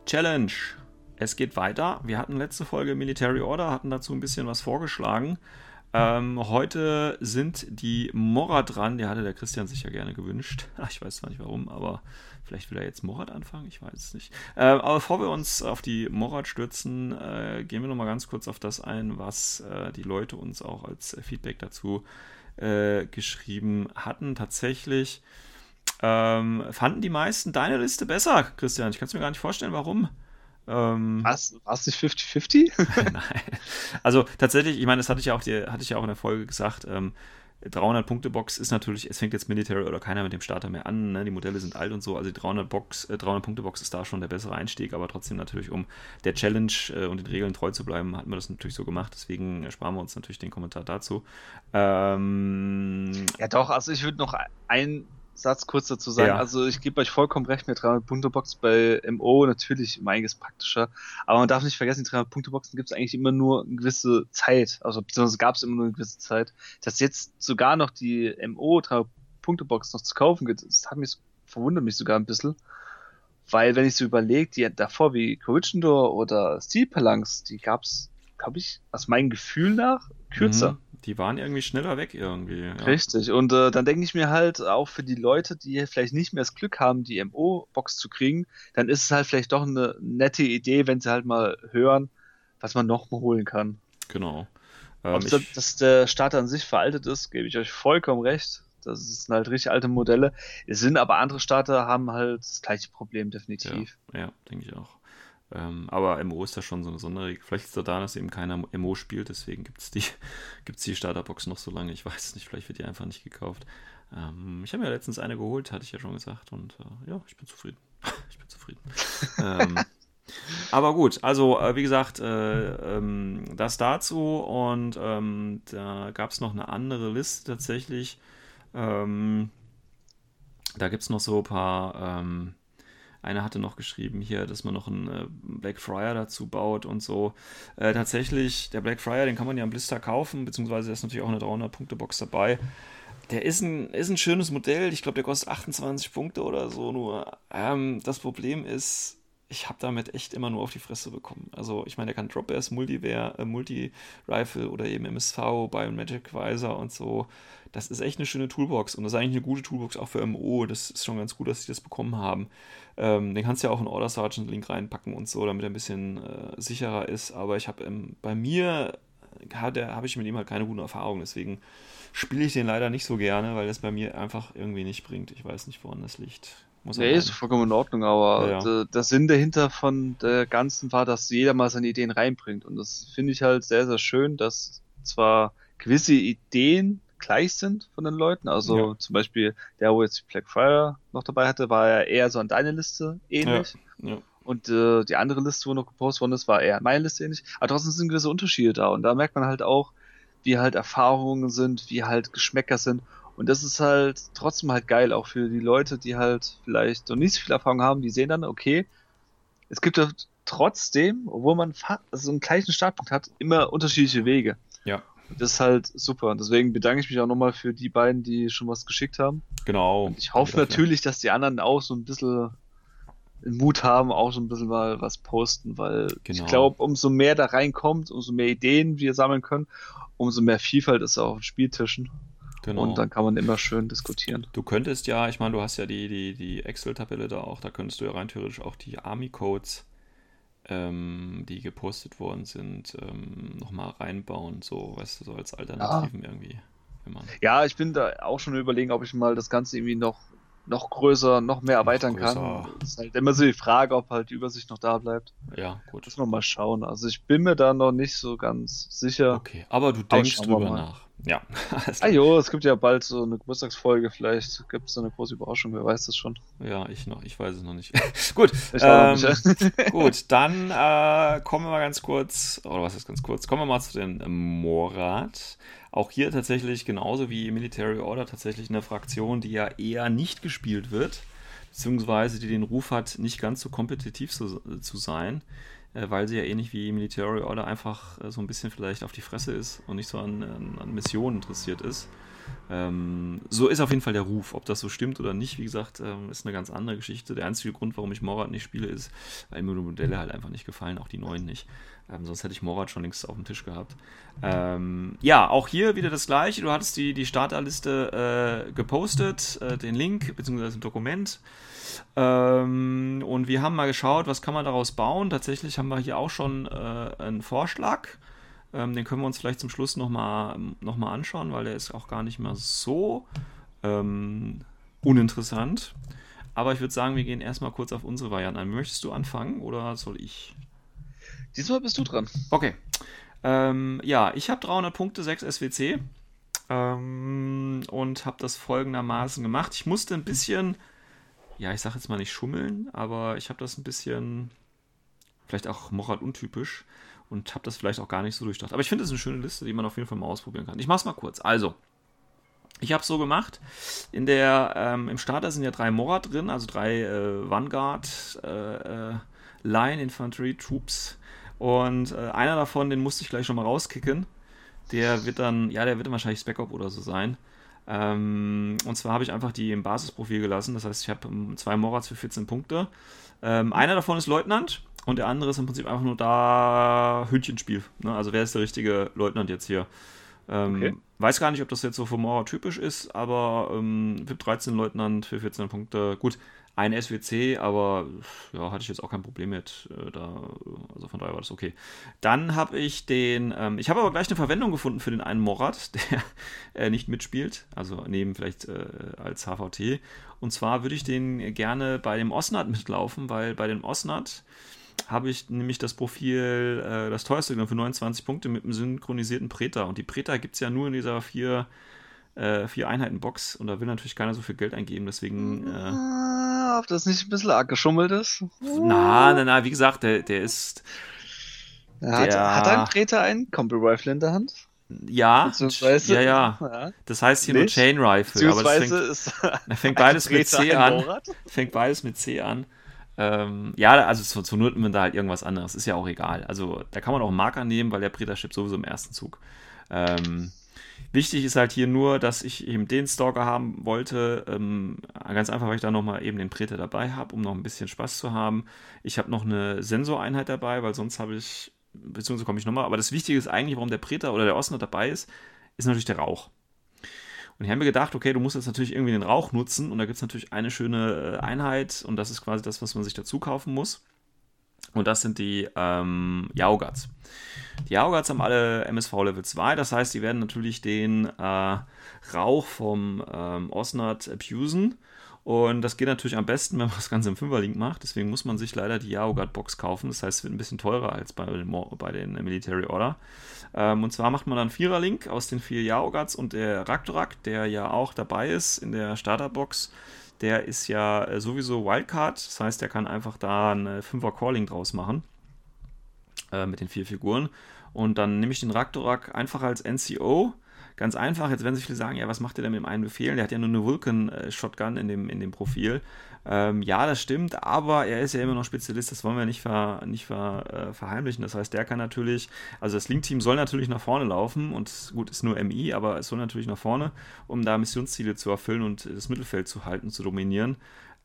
Challenge. Es geht weiter. Wir hatten letzte Folge Military Order, hatten dazu ein bisschen was vorgeschlagen. Ähm, heute sind die Morad dran. Die hatte der Christian sich ja gerne gewünscht. Ich weiß zwar nicht warum, aber vielleicht will er jetzt Morad anfangen. Ich weiß es nicht. Äh, aber bevor wir uns auf die Morad stürzen, äh, gehen wir nochmal ganz kurz auf das ein, was äh, die Leute uns auch als Feedback dazu äh, geschrieben hatten. Tatsächlich ähm, fanden die meisten deine Liste besser, Christian? Ich kann es mir gar nicht vorstellen, warum. Ähm, Was? War es nicht 50-50? Nein. Also tatsächlich, ich meine, das hatte ich ja auch, die, hatte ich ja auch in der Folge gesagt, ähm, 300-Punkte-Box ist natürlich, es fängt jetzt Military oder keiner mit dem Starter mehr an, ne? die Modelle sind alt und so, also die 300-Box, äh, 300-Punkte-Box ist da schon der bessere Einstieg, aber trotzdem natürlich, um der Challenge äh, und den Regeln treu zu bleiben, hatten wir das natürlich so gemacht, deswegen ersparen wir uns natürlich den Kommentar dazu. Ähm, ja doch, also ich würde noch ein Satz kurz dazu sagen. Ja. Also ich gebe euch vollkommen recht mit 300 Punkte Box bei MO natürlich um einiges praktischer. Aber man darf nicht vergessen, die 300 Punkte Boxen gibt es eigentlich immer nur eine gewisse Zeit. Also beziehungsweise gab es immer nur eine gewisse Zeit. Dass jetzt sogar noch die MO 300 Punkte Box noch zu kaufen gibt, das hat mich verwundert mich sogar ein bisschen. Weil wenn ich so überlege, die davor wie Corrigendor oder Steel Palanx, die gab es, glaube ich, aus meinem Gefühl nach kürzer. Mhm. Die waren irgendwie schneller weg irgendwie. Ja. Richtig. Und äh, dann denke ich mir halt auch für die Leute, die vielleicht nicht mehr das Glück haben, die MO-Box zu kriegen, dann ist es halt vielleicht doch eine nette Idee, wenn sie halt mal hören, was man noch mal holen kann. Genau. Ähm, Ob ich... dass der Starter an sich veraltet ist, gebe ich euch vollkommen recht. Das sind halt richtig alte Modelle. Es sind aber andere Starter, haben halt das gleiche Problem, definitiv. Ja, ja denke ich auch. Ähm, aber MO ist ja schon so eine Sonderregel. Vielleicht ist es da, dass eben keiner MO spielt, deswegen gibt es die, gibt's die Starterbox noch so lange. Ich weiß es nicht, vielleicht wird die einfach nicht gekauft. Ähm, ich habe mir letztens eine geholt, hatte ich ja schon gesagt, und äh, ja, ich bin zufrieden. ich bin zufrieden. ähm, aber gut, also äh, wie gesagt, äh, ähm, das dazu und ähm, da gab es noch eine andere Liste tatsächlich. Ähm, da gibt es noch so ein paar einer hatte noch geschrieben hier, dass man noch einen äh, Black Friar dazu baut und so. Äh, tatsächlich, der Black Friar, den kann man ja am Blister kaufen, beziehungsweise ist natürlich auch eine 300-Punkte-Box dabei. Der ist ein, ist ein schönes Modell. Ich glaube, der kostet 28 Punkte oder so. Nur ähm, das Problem ist, ich habe damit echt immer nur auf die Fresse bekommen. Also ich meine, der kann Drop Bears, Multi-Rifle äh, Multi oder eben MSV, Biomagic Visor und so. Das ist echt eine schöne Toolbox und das ist eigentlich eine gute Toolbox auch für MO. Das ist schon ganz gut, dass sie das bekommen haben. Ähm, den kannst du ja auch in Order Sergeant Link reinpacken und so, damit er ein bisschen äh, sicherer ist. Aber ich habe ähm, bei mir habe ich mit ihm halt keine guten Erfahrungen. Deswegen spiele ich den leider nicht so gerne, weil das bei mir einfach irgendwie nicht bringt. Ich weiß nicht, woran das liegt. Muss nee, ist vollkommen in Ordnung, aber ja, ja. der Sinn dahinter von der ganzen war, dass jeder mal seine Ideen reinbringt. Und das finde ich halt sehr, sehr schön, dass zwar gewisse Ideen gleich sind von den Leuten. Also ja. zum Beispiel der, wo jetzt Blackfire noch dabei hatte, war ja eher so an deine Liste ähnlich. Ja. Und äh, die andere Liste, wo noch gepostet worden ist, war eher an meine Liste ähnlich. Aber trotzdem sind gewisse Unterschiede da. Und da merkt man halt auch, wie halt Erfahrungen sind, wie halt Geschmäcker sind. Und das ist halt trotzdem halt geil, auch für die Leute, die halt vielleicht noch nicht so viel Erfahrung haben, die sehen dann, okay, es gibt ja trotzdem, obwohl man also einen gleichen Startpunkt hat, immer unterschiedliche Wege. Ja. Das ist halt super. Und deswegen bedanke ich mich auch nochmal für die beiden, die schon was geschickt haben. Genau. Und ich hoffe natürlich, dass die anderen auch so ein bisschen Mut haben, auch so ein bisschen mal was posten, weil genau. ich glaube, umso mehr da reinkommt, umso mehr Ideen wir sammeln können, umso mehr Vielfalt ist auch auf den Spieltischen. Genau. Und dann kann man immer schön diskutieren. Du könntest ja, ich meine, du hast ja die, die, die Excel-Tabelle da auch, da könntest du ja rein theoretisch auch die Army-Codes ähm, die gepostet worden sind, ähm, nochmal reinbauen, so, weißt du, so als Alternativen ja. irgendwie. Ja, ich bin da auch schon überlegen, ob ich mal das Ganze irgendwie noch, noch größer, noch mehr erweitern noch kann. Das ist halt immer so die Frage, ob halt die Übersicht noch da bleibt. Ja, gut. Müssen wir mal schauen. Also ich bin mir da noch nicht so ganz sicher. Okay, aber du denkst drüber nach. Ja. ah jo, es gibt ja bald so eine Geburtstagsfolge, vielleicht gibt es eine große Überraschung, wer weiß das schon. Ja, ich noch, ich weiß es noch nicht. gut, ähm, nicht, gut, dann äh, kommen wir mal ganz kurz, oder was ist ganz kurz, kommen wir mal zu den Morat. Auch hier tatsächlich genauso wie Military Order tatsächlich eine Fraktion, die ja eher nicht gespielt wird, beziehungsweise die den Ruf hat, nicht ganz so kompetitiv zu, zu sein. Äh, weil sie ja ähnlich wie Military Order einfach äh, so ein bisschen vielleicht auf die Fresse ist und nicht so an, an, an Missionen interessiert ist. Ähm, so ist auf jeden Fall der Ruf. Ob das so stimmt oder nicht, wie gesagt, ähm, ist eine ganz andere Geschichte. Der einzige Grund, warum ich Morat nicht spiele, ist, weil mir die Modelle halt einfach nicht gefallen, auch die neuen nicht. Ähm, sonst hätte ich Morat schon längst auf dem Tisch gehabt. Ähm, ja, auch hier wieder das gleiche. Du hattest die, die Starterliste äh, gepostet, äh, den Link bzw. ein Dokument. Ähm, und wir haben mal geschaut, was kann man daraus bauen. Tatsächlich haben wir hier auch schon äh, einen Vorschlag. Ähm, den können wir uns vielleicht zum Schluss nochmal noch mal anschauen, weil der ist auch gar nicht mehr so ähm, uninteressant. Aber ich würde sagen, wir gehen erstmal kurz auf unsere Varianten ein. Möchtest du anfangen oder soll ich? Diesmal bist du dran. Okay. Ähm, ja, ich habe 300 Punkte, 6 SWC. Ähm, und habe das folgendermaßen gemacht. Ich musste ein bisschen, ja, ich sage jetzt mal nicht schummeln, aber ich habe das ein bisschen, vielleicht auch Morat untypisch und habe das vielleicht auch gar nicht so durchdacht. Aber ich finde es eine schöne Liste, die man auf jeden Fall mal ausprobieren kann. Ich mache es mal kurz. Also, ich habe es so gemacht. In der, ähm, Im Starter sind ja drei Morat drin, also drei äh, Vanguard äh, äh, Line Infantry Troops und äh, einer davon, den musste ich gleich schon mal rauskicken. Der wird dann, ja, der wird dann wahrscheinlich Spec-Op oder so sein. Ähm, und zwar habe ich einfach die im Basisprofil gelassen. Das heißt, ich habe ähm, zwei Morats für 14 Punkte. Ähm, einer davon ist Leutnant und der andere ist im Prinzip einfach nur da Hündchenspiel. Ne? Also wer ist der richtige Leutnant jetzt hier? Ähm, okay. Weiß gar nicht, ob das jetzt so für Mora typisch ist, aber ähm, VIP 13 Leutnant für 14 Punkte. Gut, ein SWC, aber ja, hatte ich jetzt auch kein Problem mit. Äh, da, also von daher war das okay. Dann habe ich den, ähm, ich habe aber gleich eine Verwendung gefunden für den einen Morat, der äh, nicht mitspielt, also neben vielleicht äh, als HVT. Und zwar würde ich den gerne bei dem Osnat mitlaufen, weil bei dem Osnat habe ich nämlich das Profil, äh, das teuerste genommen für 29 Punkte mit einem synchronisierten Preta. Und die Preta gibt es ja nur in dieser vier, äh, vier Einheiten-Box und da will natürlich keiner so viel Geld eingeben, deswegen. Äh, ob das nicht ein bisschen arg geschummelt ist? Na, na, na, wie gesagt, der, der ist. Der hat, hat ein Preta einen Combi Rifle in der Hand? Ja, ja, ja, ja. Das heißt hier nicht? nur Chain Rifle. Aber das fängt, ist fängt beides mit C an. Fängt beides mit C an. Ähm, ja, also zur, zur Not nimmt da halt irgendwas anderes, ist ja auch egal. Also da kann man auch einen Marker nehmen, weil der Preta shippt sowieso im ersten Zug. Ähm, wichtig ist halt hier nur, dass ich eben den Stalker haben wollte. Ähm, ganz einfach, weil ich da nochmal eben den Preta dabei habe, um noch ein bisschen Spaß zu haben. Ich habe noch eine Sensoreinheit dabei, weil sonst habe ich, beziehungsweise komme ich nochmal. Aber das Wichtige ist eigentlich, warum der Preta oder der Osner dabei ist, ist natürlich der Rauch. Und ich habe mir gedacht, okay, du musst jetzt natürlich irgendwie den Rauch nutzen und da gibt es natürlich eine schöne äh, Einheit und das ist quasi das, was man sich dazu kaufen muss. Und das sind die ähm, Yaogats. Die Yaogats haben alle MSV Level 2, das heißt, die werden natürlich den äh, Rauch vom ähm, Osnard abusen. Und das geht natürlich am besten, wenn man das Ganze im Fünferlink macht. Deswegen muss man sich leider die Yaogat Box kaufen. Das heißt, es wird ein bisschen teurer als bei den, bei den Military Order. Ähm, und zwar macht man dann Viererlink aus den vier Yaogats und der Raktorak, der ja auch dabei ist in der Starterbox. Der ist ja äh, sowieso Wildcard. Das heißt, der kann einfach da eine Fünfer Calling draus machen. Äh, mit den vier Figuren. Und dann nehme ich den Raktorak einfach als NCO Ganz einfach, jetzt werden sich viele sagen, ja, was macht der denn mit dem einen Befehl? Der hat ja nur eine Vulcan-Shotgun in dem, in dem Profil. Ähm, ja, das stimmt, aber er ist ja immer noch Spezialist, das wollen wir nicht, ver, nicht ver, äh, verheimlichen. Das heißt, der kann natürlich, also das Link-Team soll natürlich nach vorne laufen und gut, ist nur MI, aber es soll natürlich nach vorne, um da Missionsziele zu erfüllen und das Mittelfeld zu halten, zu dominieren.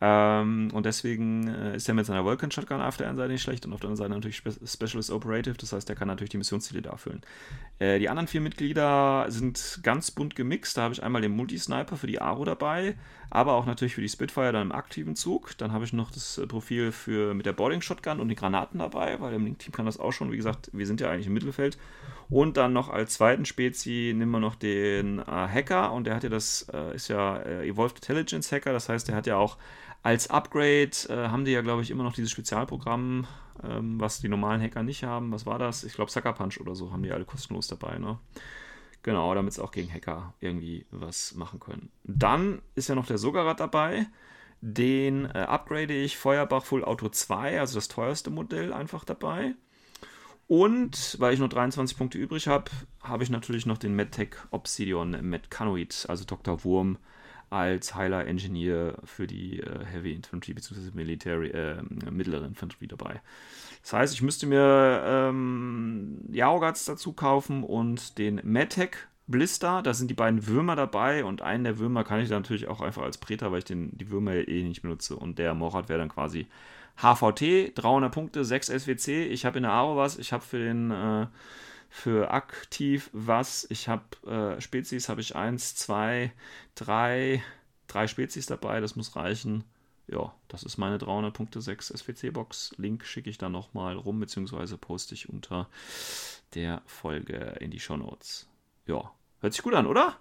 Ähm, und deswegen äh, ist er mit seiner Vulcan Shotgun auf der einen Seite nicht schlecht und auf der anderen Seite natürlich Spe Specialist Operative, das heißt, er kann natürlich die Missionsziele da erfüllen. Äh, die anderen vier Mitglieder sind ganz bunt gemixt. Da habe ich einmal den Multisniper für die Aro dabei, aber auch natürlich für die Spitfire dann im aktiven Zug. Dann habe ich noch das äh, Profil für mit der Boarding Shotgun und die Granaten dabei, weil im Link-Team kann das auch schon. Wie gesagt, wir sind ja eigentlich im Mittelfeld. Und dann noch als zweiten Spezi nehmen wir noch den äh, Hacker und der hat ja das, äh, ist ja äh, Evolved Intelligence Hacker, das heißt, der hat ja auch als Upgrade äh, haben die ja, glaube ich, immer noch dieses Spezialprogramm, ähm, was die normalen Hacker nicht haben. Was war das? Ich glaube, Sucker Punch oder so haben die alle kostenlos dabei, ne? Genau, damit sie auch gegen Hacker irgendwie was machen können. Dann ist ja noch der Sogarat dabei. Den äh, upgrade ich Feuerbach Full Auto 2, also das teuerste Modell, einfach dabei. Und weil ich nur 23 Punkte übrig habe, habe ich natürlich noch den MedTech Obsidian Medcanoid, also Dr. Wurm, als Heiler Engineer für die äh, Heavy Infantry bzw. Military, äh, mittlere Infanterie dabei. Das heißt, ich müsste mir ähm, Yaogats dazu kaufen und den Medtech Blister. Da sind die beiden Würmer dabei und einen der Würmer kann ich dann natürlich auch einfach als Preter, weil ich den, die Würmer eh nicht benutze. Und der Morat wäre dann quasi HVT, 300 Punkte, 6 SWC. Ich habe in der Aro was, ich habe für den. Äh, für aktiv was. Ich habe äh, Spezies, habe ich eins, zwei, drei, drei Spezies dabei, das muss reichen. Ja, das ist meine 300 Punkte 6 SWC-Box. Link schicke ich dann nochmal rum, beziehungsweise poste ich unter der Folge in die Show Notes. Ja, hört sich gut an, oder?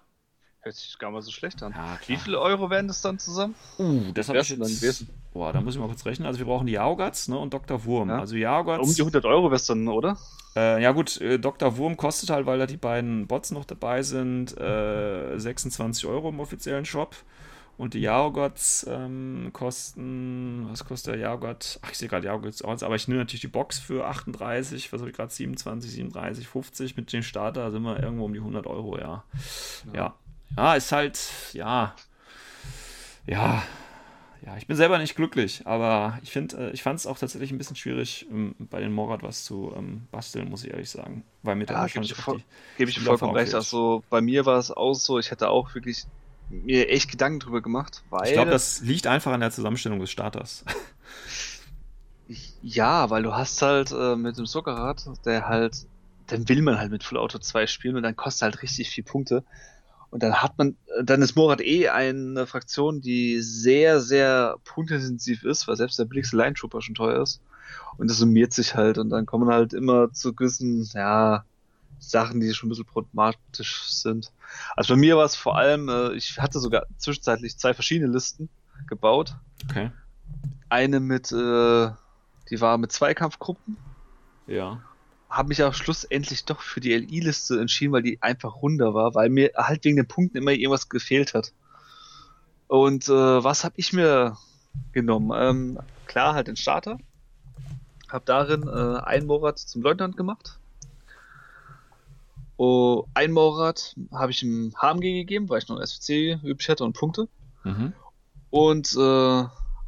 Hört sich gar mal so schlecht an. Ja, Wie viele Euro werden das dann zusammen? Uh, das habe ich jetzt... Dann gewesen? Boah, da muss ich mal kurz rechnen. Also wir brauchen die Yaogats ne, und Dr. Wurm. Ja. Also Yaogats... Um die 100 Euro wär's dann, oder? Äh, ja gut, äh, Dr. Wurm kostet halt, weil da die beiden Bots noch dabei sind, äh, 26 Euro im offiziellen Shop. Und die Yaogots ähm, kosten, was kostet der Yaogot? Ach, ich sehe gerade Yaogots aus, aber ich nehme natürlich die Box für 38, was habe ich gerade, 27, 37, 50. Mit dem Starter sind wir irgendwo um die 100 Euro, ja. Ja, ja. Ja ist halt, ja, ja, ja, ich bin selber nicht glücklich, aber ich finde, äh, ich fand es auch tatsächlich ein bisschen schwierig, ähm, bei den Morat was zu ähm, basteln, muss ich ehrlich sagen. Weil mir ja, gebe ich, voll, geb ich vollkommen recht. Also bei mir war es auch so, ich hätte auch wirklich mir echt Gedanken drüber gemacht, weil. Ich glaube, das liegt einfach an der Zusammenstellung des Starters. ja, weil du hast halt äh, mit dem Zuckerrad, der halt, dann will man halt mit Full Auto 2 spielen und dann kostet halt richtig viel Punkte. Und dann hat man, dann ist Morat eh eine Fraktion, die sehr, sehr punktintensiv ist, weil selbst der billigste Line Trooper schon teuer ist. Und das summiert sich halt und dann kommen halt immer zu gewissen, ja, Sachen, die schon ein bisschen problematisch sind. Also bei mir war es vor allem, äh, ich hatte sogar zwischenzeitlich zwei verschiedene Listen gebaut. Okay. Eine mit, äh, die war mit Zweikampfgruppen. Ja habe mich auch schlussendlich doch für die LI-Liste entschieden, weil die einfach runder war, weil mir halt wegen den Punkten immer irgendwas gefehlt hat. Und äh, was habe ich mir genommen? Ähm, klar, halt den Starter. Hab darin äh, ein Morat zum Leutnant gemacht. Oh, ein Morat habe ich im HMG gegeben, weil ich noch SFC übrig hatte und Punkte. Mhm. Und äh,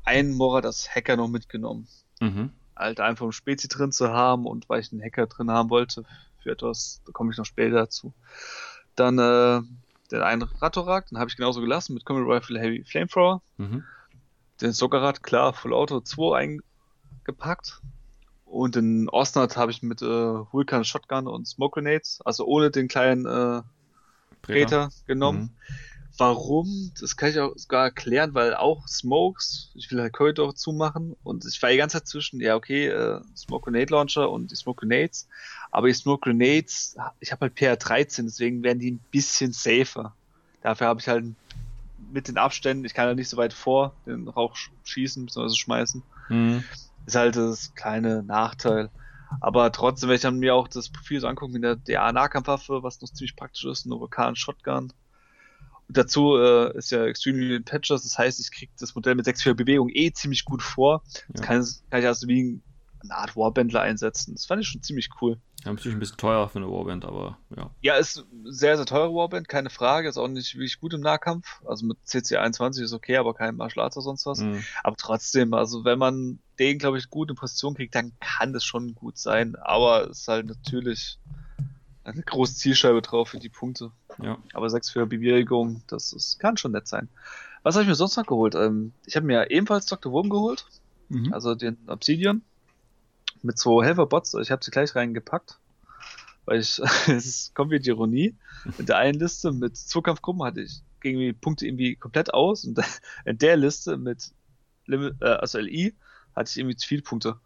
ein Morat als Hacker noch mitgenommen. Mhm halt einfach um Spezi drin zu haben und weil ich einen Hacker drin haben wollte für etwas, da komme ich noch später dazu. Dann äh, den einen Ratorak, den habe ich genauso gelassen mit Combat Rifle Heavy Flamethrower. Mhm. Den Soccerrad, klar, Full Auto 2 eingepackt. Und den Osnard habe ich mit äh, Vulkan Shotgun und Smoke Grenades, also ohne den kleinen äh, Preter genommen. Mhm. Warum? Das kann ich auch sogar erklären, weil auch Smokes, ich will halt Corridor zumachen und ich war die ganze Zeit zwischen, ja okay, äh, Smoke Grenade Launcher und die Smoke Grenades, aber die Smoke Grenades, ich habe halt PR13, deswegen werden die ein bisschen safer. Dafür habe ich halt mit den Abständen, ich kann halt nicht so weit vor den Rauch schießen bzw. schmeißen. Mhm. Ist halt das kleine Nachteil. Aber trotzdem, wenn ich dann mir auch das Profil so angucke mit der DA-Nahkampfwaffe, was noch ziemlich praktisch ist, eine Vulkan Shotgun. Und dazu äh, ist ja Extremely Patches, das heißt, ich kriege das Modell mit 6 Bewegung eh ziemlich gut vor. Das Ja. kann, kann ich also wie eine Art Warbandler einsetzen. Das fand ich schon ziemlich cool. Ja, natürlich ein bisschen teuer für eine Warband, aber ja. Ja, ist sehr, sehr teure Warband, keine Frage. Ist auch nicht wirklich gut im Nahkampf. Also mit CC 21 ist okay, aber kein Martial Arts oder sonst was. Mhm. Aber trotzdem, also wenn man den, glaube ich, gut in Position kriegt, dann kann das schon gut sein. Aber es ist halt natürlich eine große Zielscheibe drauf für die Punkte. Ja. Aber 6 für Bewegung, das ist, kann schon nett sein. Was habe ich mir sonst noch geholt? Ähm, ich habe mir ebenfalls Dr. Wurm geholt, Mhm. also den Obsidian, mit zwei Helferbots. Ich habe sie gleich reingepackt, weil ich, es kommt wie die Ironie. In der einen Liste mit Zweikampfgruppen hatte ich gegen die Punkte irgendwie komplett aus und in der Liste mit Limit, äh, also LI hatte ich irgendwie zu viele Punkte.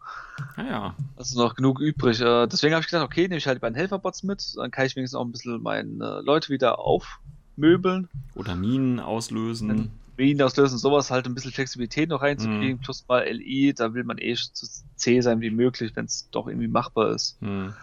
Ah ja. Also noch genug übrig. Äh, deswegen habe ich gedacht, okay, nehme ich halt bei den Helferbots mit, dann kann ich wenigstens auch ein bisschen meine Leute wieder aufmöbeln, Oder Minen auslösen. Wien auslösen, sowas halt ein bisschen Flexibilität noch reinzukriegen, plus mal LI, da will man eh so zäh sein wie möglich, wenn es doch irgendwie machbar ist. Mhm.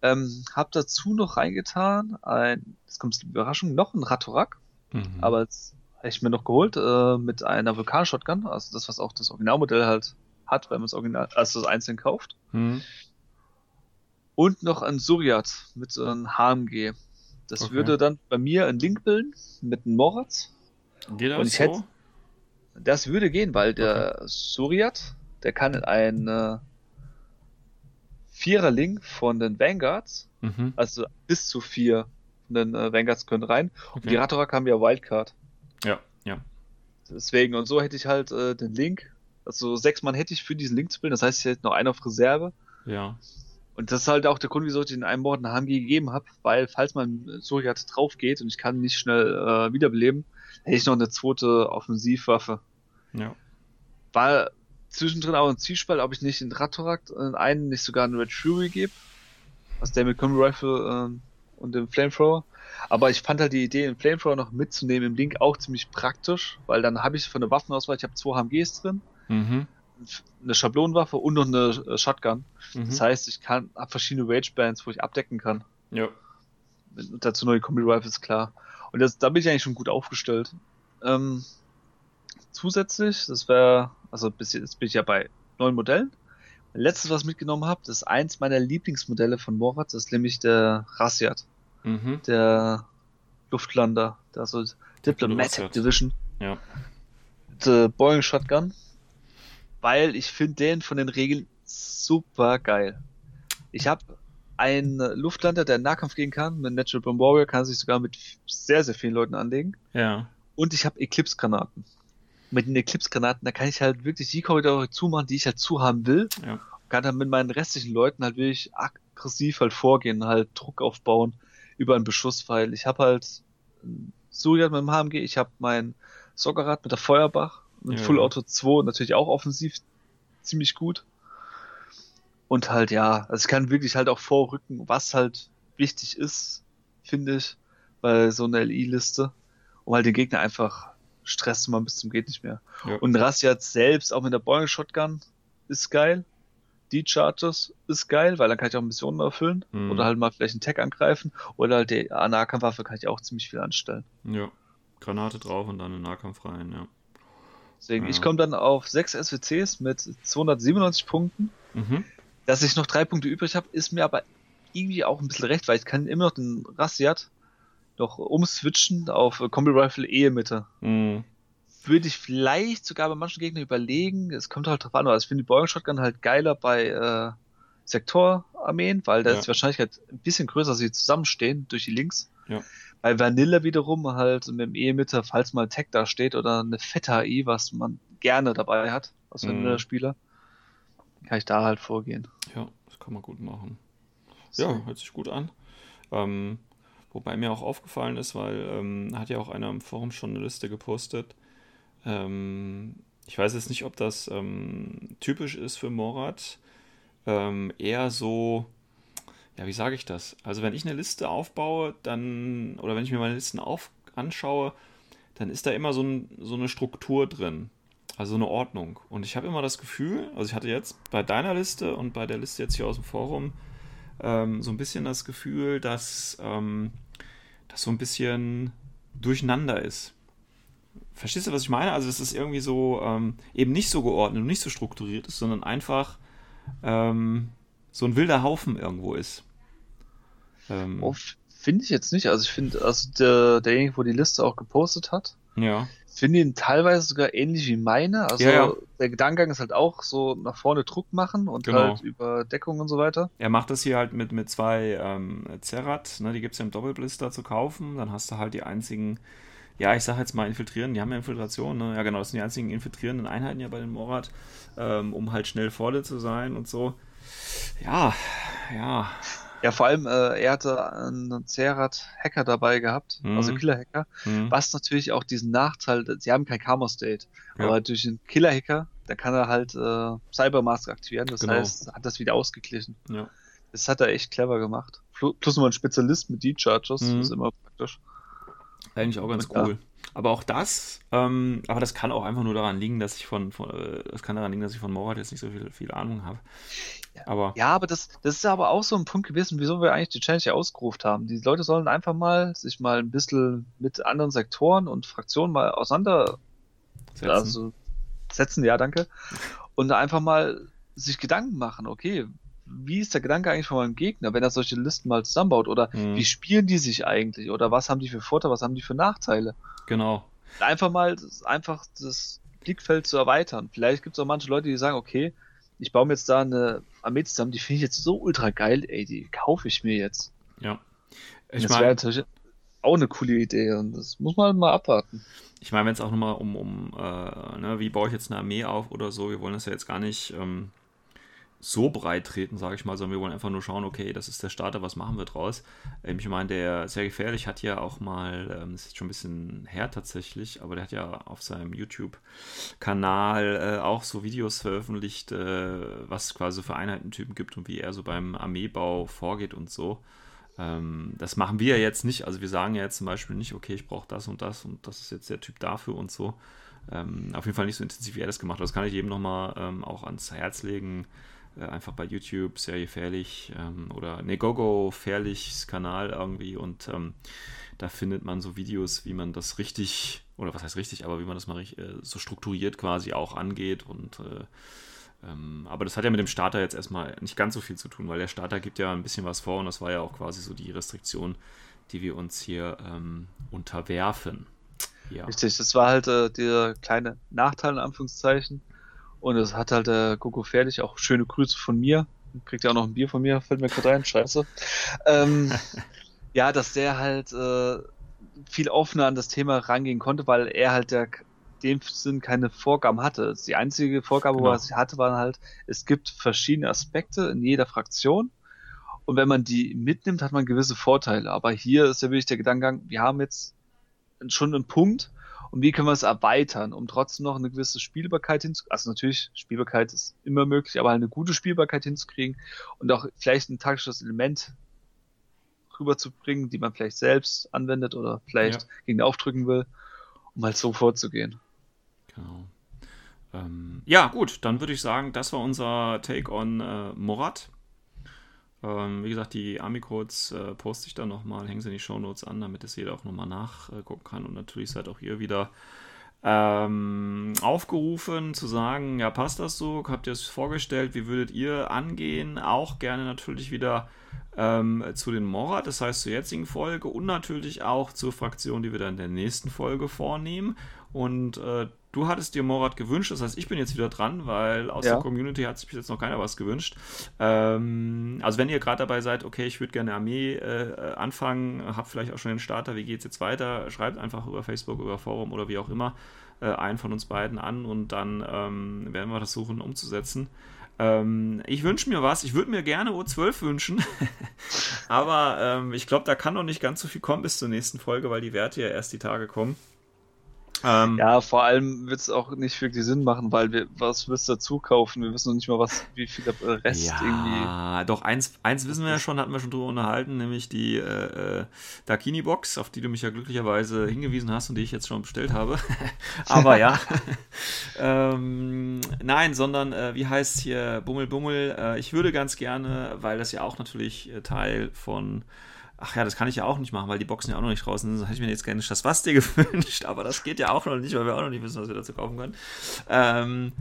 Ähm, hab dazu noch reingetan, ein, das kommt als Überraschung, noch ein Ratorak, Mhm. aber jetzt habe ich mir noch geholt, äh, mit einer Vulkan-Shotgun, also das, was auch das Originalmodell halt hat, wenn man es original, also das einzeln kauft. Mhm. Und noch ein Suryat mit so einem HMG. Das Okay. würde dann bei mir ein Link bilden mit einem Moritz. Geht Und das ich so? hätte- Das würde gehen, weil der Suryat, der kann ein äh, Vierer Link von den Vanguards, Mhm. also bis zu vier von den äh, Vanguards können rein. Und die Okay. Ratorak haben ja Wildcard. Ja, ja. Deswegen, und so hätte ich halt äh, den Link, also sechs Mann hätte ich für diesen Link zu bilden, das heißt, ich hätte noch einen auf Reserve. Ja. Und das ist halt auch der Grund, wieso ich den einen Mord einen HMG gegeben habe, weil falls mein Suryat drauf geht und ich kann nicht schnell äh, wiederbeleben, hätte ich noch eine zweite Offensivwaffe. Ja. War zwischendrin auch ein Zwiespalt, ob ich nicht in Ratorak äh, einen nicht sogar einen Red Fury gebe, was der mit Combi Rifle ähm, und dem Flamethrower. Aber ich fand halt die Idee, den Flamethrower noch mitzunehmen im Link auch ziemlich praktisch, weil dann habe ich von der Waffenauswahl, ich habe zwei HMGs drin, Mhm. eine Schablonenwaffe und noch eine äh, Shotgun. Mhm. Das heißt, ich kann hab verschiedene Rage Bands, wo ich abdecken kann. ja. Und dazu neue Kombi Rifles, klar. Und das, da bin ich eigentlich schon gut aufgestellt. Ähm, zusätzlich, das wäre, also bis jetzt bin ich ja bei neun Modellen. Letztes, was ich mitgenommen habe, das ist eins meiner Lieblingsmodelle von Morat, das ist nämlich der Rassiat, Mhm. der Luftlander, der so Diplomatic. Division, Ja. der Boeing Shotgun, weil ich finde den von den Regeln super geil. Ich habe einen Luftlander, der in Nahkampf gehen kann, mit Natural Bomb Warrior kann sich sogar mit sehr, sehr vielen Leuten anlegen. Ja. Und ich habe Eclipse-Granaten. Mit den Eclipse-Granaten, da kann ich halt wirklich die Korridore zumachen, die ich halt zuhaben will. Ja. Kann dann mit meinen restlichen Leuten halt wirklich aggressiv halt vorgehen, halt Druck aufbauen über einen Beschuss, weil ich habe halt ein Suryat mit dem HMG, ich habe mein Soccerrad mit der Feuerbach, mit Ja. Full Auto 2 natürlich auch offensiv ziemlich gut. Und halt ja, also ich kann wirklich halt auch vorrücken, was halt wichtig ist, finde ich, bei so einer LI-Liste, um halt den Gegner einfach Stress zu machen bis zum geht nicht mehr. Ja. Und Rassiat selbst, auch mit der Boeing Shotgun, ist geil. Die Charges ist geil, weil dann kann ich auch Missionen erfüllen Mhm. oder halt mal vielleicht einen Tag angreifen oder halt die Nahkampfwaffe kann ich auch ziemlich viel anstellen. Ja. Granate drauf und dann in den Nahkampf rein, ja. Deswegen, Ja. ich komme dann auf sechs SWCs mit 297 Punkten. Mhm. Dass ich noch drei Punkte übrig habe, ist mir aber irgendwie auch ein bisschen recht, weil ich kann immer noch den Rassiat noch umswitchen auf Combi Rifle Ehemitte. Mhm. Würde ich vielleicht sogar bei manchen Gegnern überlegen. Es kommt halt drauf an, aber ich finde die Boeing Shotgun halt geiler bei äh, Sektorarmeen, weil da Ja. ist die Wahrscheinlichkeit ein bisschen größer, dass sie zusammenstehen durch die Links. Ja. Bei Vanilla wiederum halt mit dem E-Emitter, falls mal Tech da steht oder eine fette AI, was man gerne dabei hat, als Mhm. Vanilla-Spieler, kann ich da halt vorgehen. Ja, das kann man gut machen. So. Ja, hört sich gut an. Ähm, Wobei mir auch aufgefallen ist, weil ähm, hat ja auch einer im Forum schon eine Liste gepostet. Ähm, ich weiß jetzt nicht, ob das ähm, typisch ist für Morat. Ähm, eher so, ja, wie sage ich das? Also wenn ich eine Liste aufbaue, dann, oder wenn ich mir meine Listen auf, anschaue, dann ist da immer so, ein, so eine Struktur drin. Also eine Ordnung. Und ich habe immer das Gefühl, also ich hatte jetzt bei deiner Liste und bei der Liste jetzt hier aus dem Forum ähm, so ein bisschen das Gefühl, dass ähm, das so ein bisschen durcheinander ist. Verstehst du, was ich meine? Also, dass es irgendwie so ähm, eben nicht so geordnet und nicht so strukturiert ist, sondern einfach ähm, so ein wilder Haufen irgendwo ist. Ähm, oh, finde ich jetzt nicht. Also, ich finde, also der, derjenige, wo die Liste auch gepostet hat, ja. finde ihn teilweise sogar ähnlich wie meine. Also, ja, ja. der Gedankengang ist halt auch so nach vorne Druck machen und Genau. halt über Deckung und so weiter. Er macht das hier halt mit, mit zwei ähm, Zerat, ne, die gibt es ja im Doppelblister zu kaufen. Dann hast du halt die einzigen, ja, ich sag jetzt mal infiltrieren, die haben ja Infiltration, ne? Ja, genau, das sind die einzigen infiltrierenden Einheiten ja bei den Morat, ähm, um halt schnell vorne zu sein und so. Ja, ja. Ja, vor allem, äh, er hatte einen Zerat-Hacker dabei gehabt, Mhm. also Killer-Hacker, Hm. was natürlich auch diesen Nachteil, sie haben kein Karma-State, Ja. aber durch den Killer-Hacker, da kann er halt äh, Cybermask aktivieren, das Genau. heißt, hat das wieder ausgeglichen. Ja. Das hat er echt clever gemacht. Plus noch ein Spezialist mit D-Chargers, Mhm. das ist immer praktisch. Eigentlich auch ganz ja. cool. Aber auch das, ähm, aber das kann auch einfach nur daran liegen, dass ich von, von äh, das kann daran liegen, dass ich von Morat jetzt nicht so viel, viel Ahnung habe. Aber Ja, aber das, das ist aber auch so ein Punkt gewesen, wieso wir eigentlich die Challenge ja ausgerufen haben. Die Leute sollen einfach mal sich mal ein bisschen mit anderen Sektoren und Fraktionen mal auseinander setzen. also setzen, ja, danke. Und einfach mal sich Gedanken machen, okay, wie ist der Gedanke eigentlich von meinem Gegner, wenn er solche Listen mal zusammenbaut? Oder Mhm. wie spielen die sich eigentlich? Oder was haben die für Vorteile, was haben die für Nachteile? genau. Einfach mal das, einfach das Blickfeld zu erweitern. Vielleicht gibt es auch manche Leute, die sagen, okay, ich baue mir jetzt da eine Armee zusammen, die finde ich jetzt so ultra geil, ey, die kaufe ich mir jetzt. Ja. Ich das wäre meine, natürlich auch eine coole Idee und das muss man mal abwarten. ich mein, wenn es auch nochmal um, um äh, ne, wie baue ich jetzt eine Armee auf oder so, wir wollen das ja jetzt gar nicht ähm, so breit treten, sage ich mal, sondern wir wollen einfach nur schauen, okay, das ist der Starter, was machen wir draus? Ähm, ich meine, der sehr gefährlich hat ja auch mal, ähm, das ist schon ein bisschen her tatsächlich, aber der hat ja auf seinem YouTube-Kanal äh, auch so Videos veröffentlicht, äh, was quasi für Einheitentypen gibt und wie er so beim Armeebau vorgeht und so. Ähm, das machen wir ja jetzt nicht. Also wir sagen ja jetzt zum Beispiel nicht, okay, ich brauche das und das und das ist jetzt der Typ dafür und so. Ähm, auf jeden Fall nicht so intensiv, wie er das gemacht hat. Das kann ich jedem nochmal ähm, auch ans Herz legen. Äh, einfach bei YouTube, sehr gefährlich ähm, oder Negogo Fährlichs Kanal irgendwie und ähm, da findet man so Videos, wie man das richtig, oder was heißt richtig, aber wie man das mal äh, so strukturiert quasi auch angeht und äh, ähm, aber das hat ja mit dem Starter jetzt erstmal nicht ganz so viel zu tun, weil der Starter gibt ja ein bisschen was vor und das war ja auch quasi so die Restriktion, die wir uns hier ähm, unterwerfen. Ja. Richtig, das war halt äh, der kleine Nachteil in Anführungszeichen. Und es hat halt der Gogo fertig, auch schöne Grüße von mir. Kriegt ja auch noch ein Bier von mir, fällt mir gerade ein, scheiße. Ähm, ja, dass der halt äh, viel offener an das Thema rangehen konnte, weil er halt der dem Sinn keine Vorgaben hatte. Die einzige Vorgabe, Genau. was er hatte, war halt, es gibt verschiedene Aspekte in jeder Fraktion. Und wenn man die mitnimmt, hat man gewisse Vorteile. Aber hier ist ja wirklich der Gedankengang, wir haben jetzt schon einen Punkt und wie können wir es erweitern, um trotzdem noch eine gewisse Spielbarkeit hinzukriegen. Also natürlich, Spielbarkeit ist immer möglich, aber halt eine gute Spielbarkeit hinzukriegen und auch vielleicht ein taktisches Element rüberzubringen, die man vielleicht selbst anwendet oder vielleicht Ja. gegen aufdrücken will, um halt so vorzugehen. Genau. Ähm, ja, gut, dann würde ich sagen, das war unser Take on äh, Morat. Ähm, wie gesagt, die Army-Codes äh, poste ich dann nochmal, hängen sie in die Shownotes an, damit es jeder auch nochmal nachgucken kann. Und natürlich seid auch ihr wieder ähm, aufgerufen zu sagen, ja, passt das so? Habt ihr es vorgestellt? Wie würdet ihr angehen? Auch gerne natürlich wieder ähm, zu den Morat, das heißt zur jetzigen Folge und natürlich auch zur Fraktion, die wir dann in der nächsten Folge vornehmen. Und äh, du hattest dir Morat gewünscht, das heißt, ich bin jetzt wieder dran, weil aus Ja. der Community hat sich bis jetzt noch keiner was gewünscht. Ähm, also wenn ihr gerade dabei seid, okay, ich würde gerne Armee äh, anfangen, habt vielleicht auch schon den Starter, wie geht's jetzt weiter, schreibt einfach über Facebook, über Forum oder wie auch immer äh, einen von uns beiden an und dann ähm, werden wir das suchen umzusetzen. Ähm, ich wünsche mir was. Ich würde mir gerne O12 wünschen. Aber ähm, ich glaube, da kann noch nicht ganz so viel kommen bis zur nächsten Folge, weil die Werte ja erst die Tage kommen. Ähm, ja, vor allem wird es auch nicht wirklich Sinn machen, weil wir, was wirst du dazu kaufen? Wir wissen noch nicht mal, was, wie viel der Rest ja, irgendwie. Doch, eins, eins wissen wir ja schon, hatten wir schon drüber unterhalten, nämlich die äh, äh, Dakini-Box, auf die du mich ja glücklicherweise hingewiesen hast und die ich jetzt schon bestellt habe. Aber ja. ähm, nein, sondern äh, wie heißt hier Bummel Bummel? Äh, ich würde ganz gerne, weil das ja auch natürlich äh, Teil von ach ja, das kann ich ja auch nicht machen, weil die Boxen ja auch noch nicht draußen sind. Das hätte ich mir jetzt gerne das Wasste gewünscht, aber das geht ja auch noch nicht, weil wir auch noch nicht wissen, was wir dazu kaufen können. Ähm,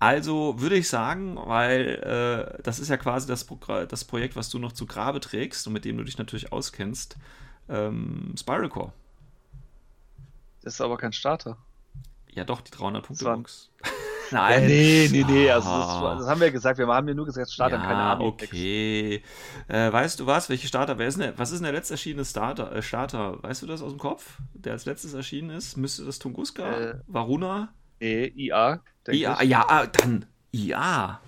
also würde ich sagen, weil äh, das ist ja quasi das, Pro das Projekt, was du noch zu Grabe trägst und mit dem du dich natürlich auskennst, ähm, Spiral Core. Das ist aber kein Starter. Ja, doch, die 300 Punkte Box. Nein. Ja, nee, nee, nee. Also das, das, haben wir gesagt. Wir haben ja nur gesagt, Starter, ja, keine Ahnung. Okay. Äh, weißt du was? Welche Starter? Wer ist denn, was ist denn der letzte erschienene Starter, äh, Starter? Weißt du das aus dem Kopf? Der als letztes erschienen ist? Müsste das Tunguska? Äh, Varuna? Nee, IA. IA, ich. ja, ah, dann IA.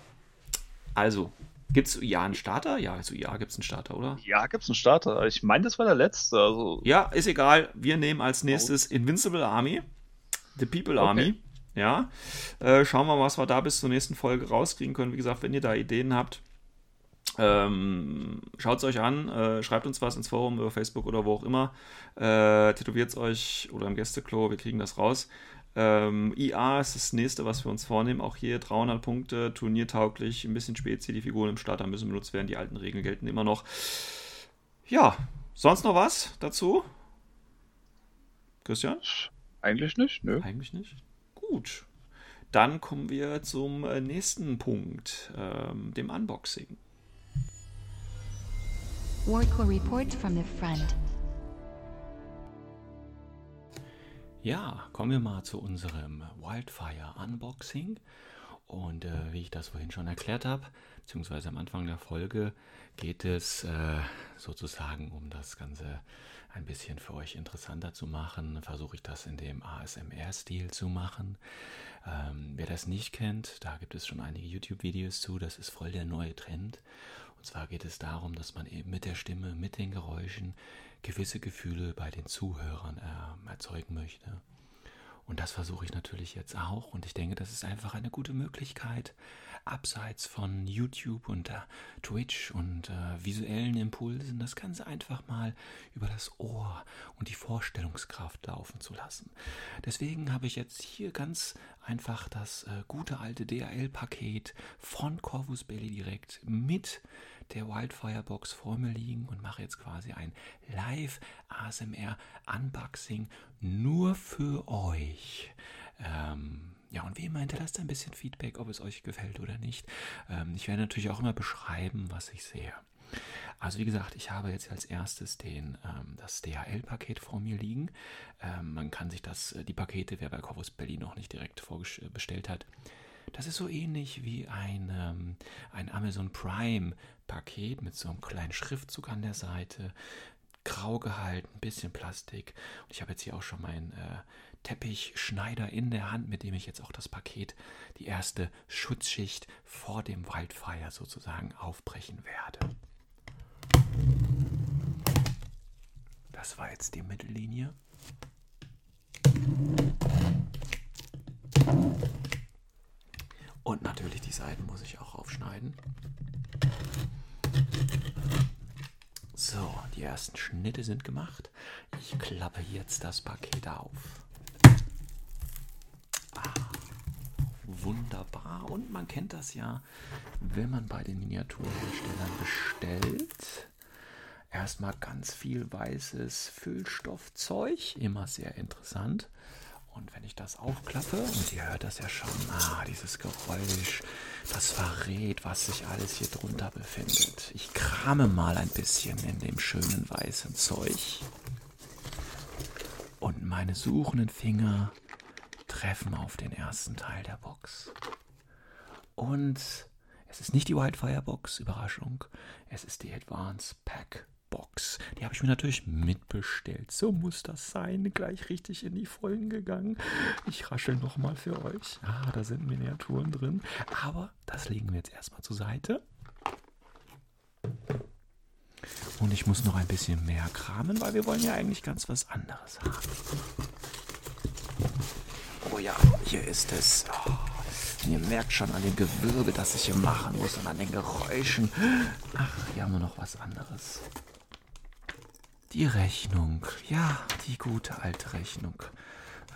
Also, Gibt es IA einen Starter? Ja, also IA gibt es einen Starter, oder? Ja, gibt es einen Starter. Ich meine, das war der letzte. Also. Ja, ist egal. Wir nehmen als nächstes Invincible Army. The People okay. Ja, äh, schauen wir mal, was wir da bis zur nächsten Folge rauskriegen können. Wie gesagt, wenn ihr da Ideen habt, ähm, schaut es euch an, äh, schreibt uns was ins Forum über Facebook oder wo auch immer. Äh, Tätowiert es euch oder im Gästeklo, wir kriegen das raus. Ähm, IA ist das nächste, was wir uns vornehmen. Auch hier 300 Punkte, turniertauglich, ein bisschen Spezi. Die Figuren im Starter müssen benutzt werden. Die alten Regeln gelten immer noch. Ja, sonst noch was dazu? Christian? Eigentlich nicht, nö. Eigentlich nicht. Gut. Dann kommen wir zum äh, nächsten Punkt, ähm, dem Unboxing. Wardcore Reports from the front. Ja, kommen wir mal zu unserem Wildfire Unboxing. Und äh, wie ich das vorhin schon erklärt habe, beziehungsweise am Anfang der Folge, geht es äh, sozusagen um das Ganze ein bisschen für euch interessanter zu machen, versuche ich das in dem ASMR-Stil zu machen. Ähm, wer das nicht kennt, da gibt es schon einige YouTube-Videos zu, das ist voll der neue Trend. Und zwar geht es darum, dass man eben mit der Stimme, mit den Geräuschen gewisse Gefühle bei den Zuhörern äh, erzeugen möchte. Und das versuche ich natürlich jetzt auch. Und ich denke, das ist einfach eine gute Möglichkeit, abseits von YouTube und Twitch und äh, visuellen Impulsen das Ganze einfach mal über das Ohr und die Vorstellungskraft laufen zu lassen. Deswegen habe ich jetzt hier ganz einfach das äh, gute alte DHL-Paket von Corvus Belly direkt mit der Wildfire Box vor mir liegen und mache jetzt quasi ein Live ASMR Unboxing nur für euch. Ähm, ja, und wie immer hinterlasst ein bisschen Feedback, ob es euch gefällt oder nicht. Ähm, ich werde natürlich auch immer beschreiben, was ich sehe. Also wie gesagt, ich habe jetzt als erstes den, ähm, das DHL-Paket vor mir liegen. Ähm, man kann sich das, äh, die Pakete, wer bei Corvus Berlin noch nicht direkt bestellt hat, das ist so ähnlich wie ein, ähm, ein Amazon Prime-Paket mit so einem kleinen Schriftzug an der Seite, grau gehalten, ein bisschen Plastik. Und ich habe jetzt hier auch schon meinen äh, Teppichschneider in der Hand, mit dem ich jetzt auch das Paket, die erste Schutzschicht vor dem Wildfire sozusagen aufbrechen werde. Das war jetzt die Mittellinie. Und natürlich die Seiten muss ich auch aufschneiden. So, die ersten Schnitte sind gemacht. Ich klappe jetzt das Paket auf. Wunderbar. Und man kennt das ja, wenn man bei den Miniaturherstellern bestellt. Erstmal ganz viel weißes Füllstoffzeug, immer sehr interessant. Und wenn ich das aufklappe, und ihr hört das ja schon, ah, dieses Geräusch, das verrät, was sich alles hier drunter befindet. Ich krame mal ein bisschen in dem schönen weißen Zeug. Und meine suchenden Finger treffen auf den ersten Teil der Box. Und es ist nicht die Wildfire Box, Überraschung. Es ist die Advance Pack Box. Die habe ich mir natürlich mitbestellt. So muss das sein. Gleich richtig in die Vollen gegangen. Ich raschel nochmal für euch. Ah, da sind Miniaturen drin. Aber das legen wir jetzt erstmal zur Seite. Und ich muss noch ein bisschen mehr kramen, weil wir wollen ja eigentlich ganz was anderes haben. Oh ja, hier ist es. Oh, ihr merkt schon an dem Gewürbe, das ich hier machen muss und an den Geräuschen. Ach, hier haben wir noch was anderes. Die Rechnung. Ja, die gute alte Rechnung.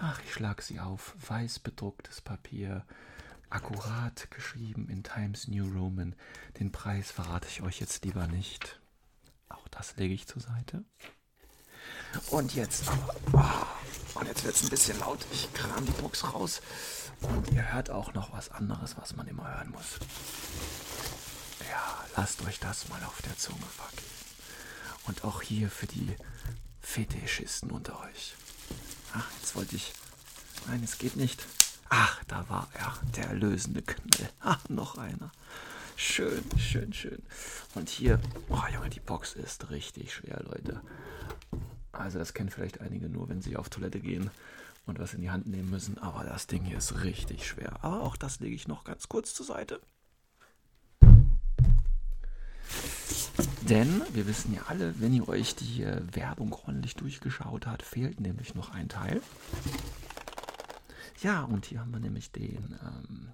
Ach, ich schlag sie auf. Weiß bedrucktes Papier. Akkurat geschrieben in Times New Roman. Den Preis verrate ich euch jetzt lieber nicht. Auch das lege ich zur Seite. Und jetzt. Oh, und jetzt wird es ein bisschen laut. Ich kram die Box raus. Und ihr hört auch noch was anderes, was man immer hören muss. Ja, lasst euch das mal auf der Zunge vergehen. Und auch hier für die Fetischisten unter euch. Ach, jetzt wollte ich. Nein, es geht nicht. Ach, da war er, der erlösende Knall. Ach, noch einer. Schön, schön, schön. Und hier, oh Junge, die Box ist richtig schwer, Leute. Also das kennen vielleicht einige nur, wenn sie auf Toilette gehen und was in die Hand nehmen müssen. Aber das Ding hier ist richtig schwer. Aber auch das lege ich noch ganz kurz zur Seite. Denn wir wissen ja alle, wenn ihr euch die äh, Werbung ordentlich durchgeschaut habt, fehlt nämlich noch ein Teil. Ja, und hier haben wir nämlich den, ähm,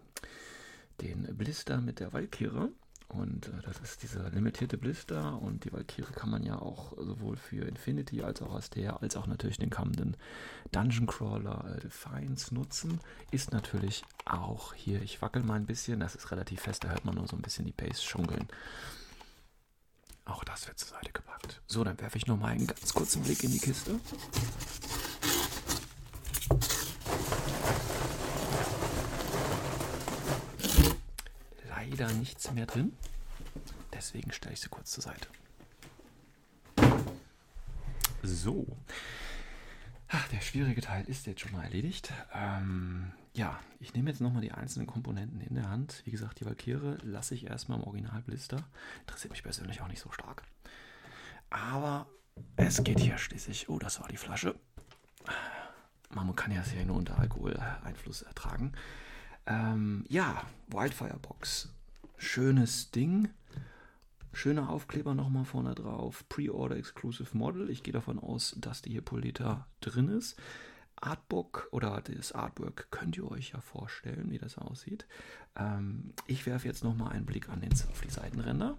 den Blister mit der Valkyrie. Und äh, das ist dieser limitierte Blister und die Valkyrie kann man ja auch sowohl für Infinity als auch Astea als auch natürlich den kommenden Dungeon Crawler äh, Defiance nutzen. Ist natürlich auch hier, ich wackel mal ein bisschen, das ist relativ fest, da hört man nur so ein bisschen die Pace schunkeln. Auch das wird zur Seite gepackt. So, dann werfe ich noch mal einen ganz kurzen Blick in die Kiste. Leider nichts mehr drin. Deswegen stelle ich sie kurz zur Seite. So. Ach, der schwierige Teil ist jetzt schon mal erledigt. Ähm, ja, ich nehme jetzt nochmal die einzelnen Komponenten in der Hand. Wie gesagt, die Valkyrie lasse ich erstmal im Originalblister. Interessiert mich persönlich auch nicht so stark. Aber es geht hier schließlich. Oh, das war die Flasche. Man kann ja sehr nur unter Alkoholeinfluss ertragen. Ähm, ja, Wildfire Box. Schönes Ding. Schöner Aufkleber nochmal vorne drauf. Pre-Order Exclusive Model. Ich gehe davon aus, dass die hier Polita drin ist. Artbook oder das Artwork könnt ihr euch ja vorstellen, wie das aussieht. Ähm, ich werfe jetzt nochmal einen Blick an den, auf die Seitenränder.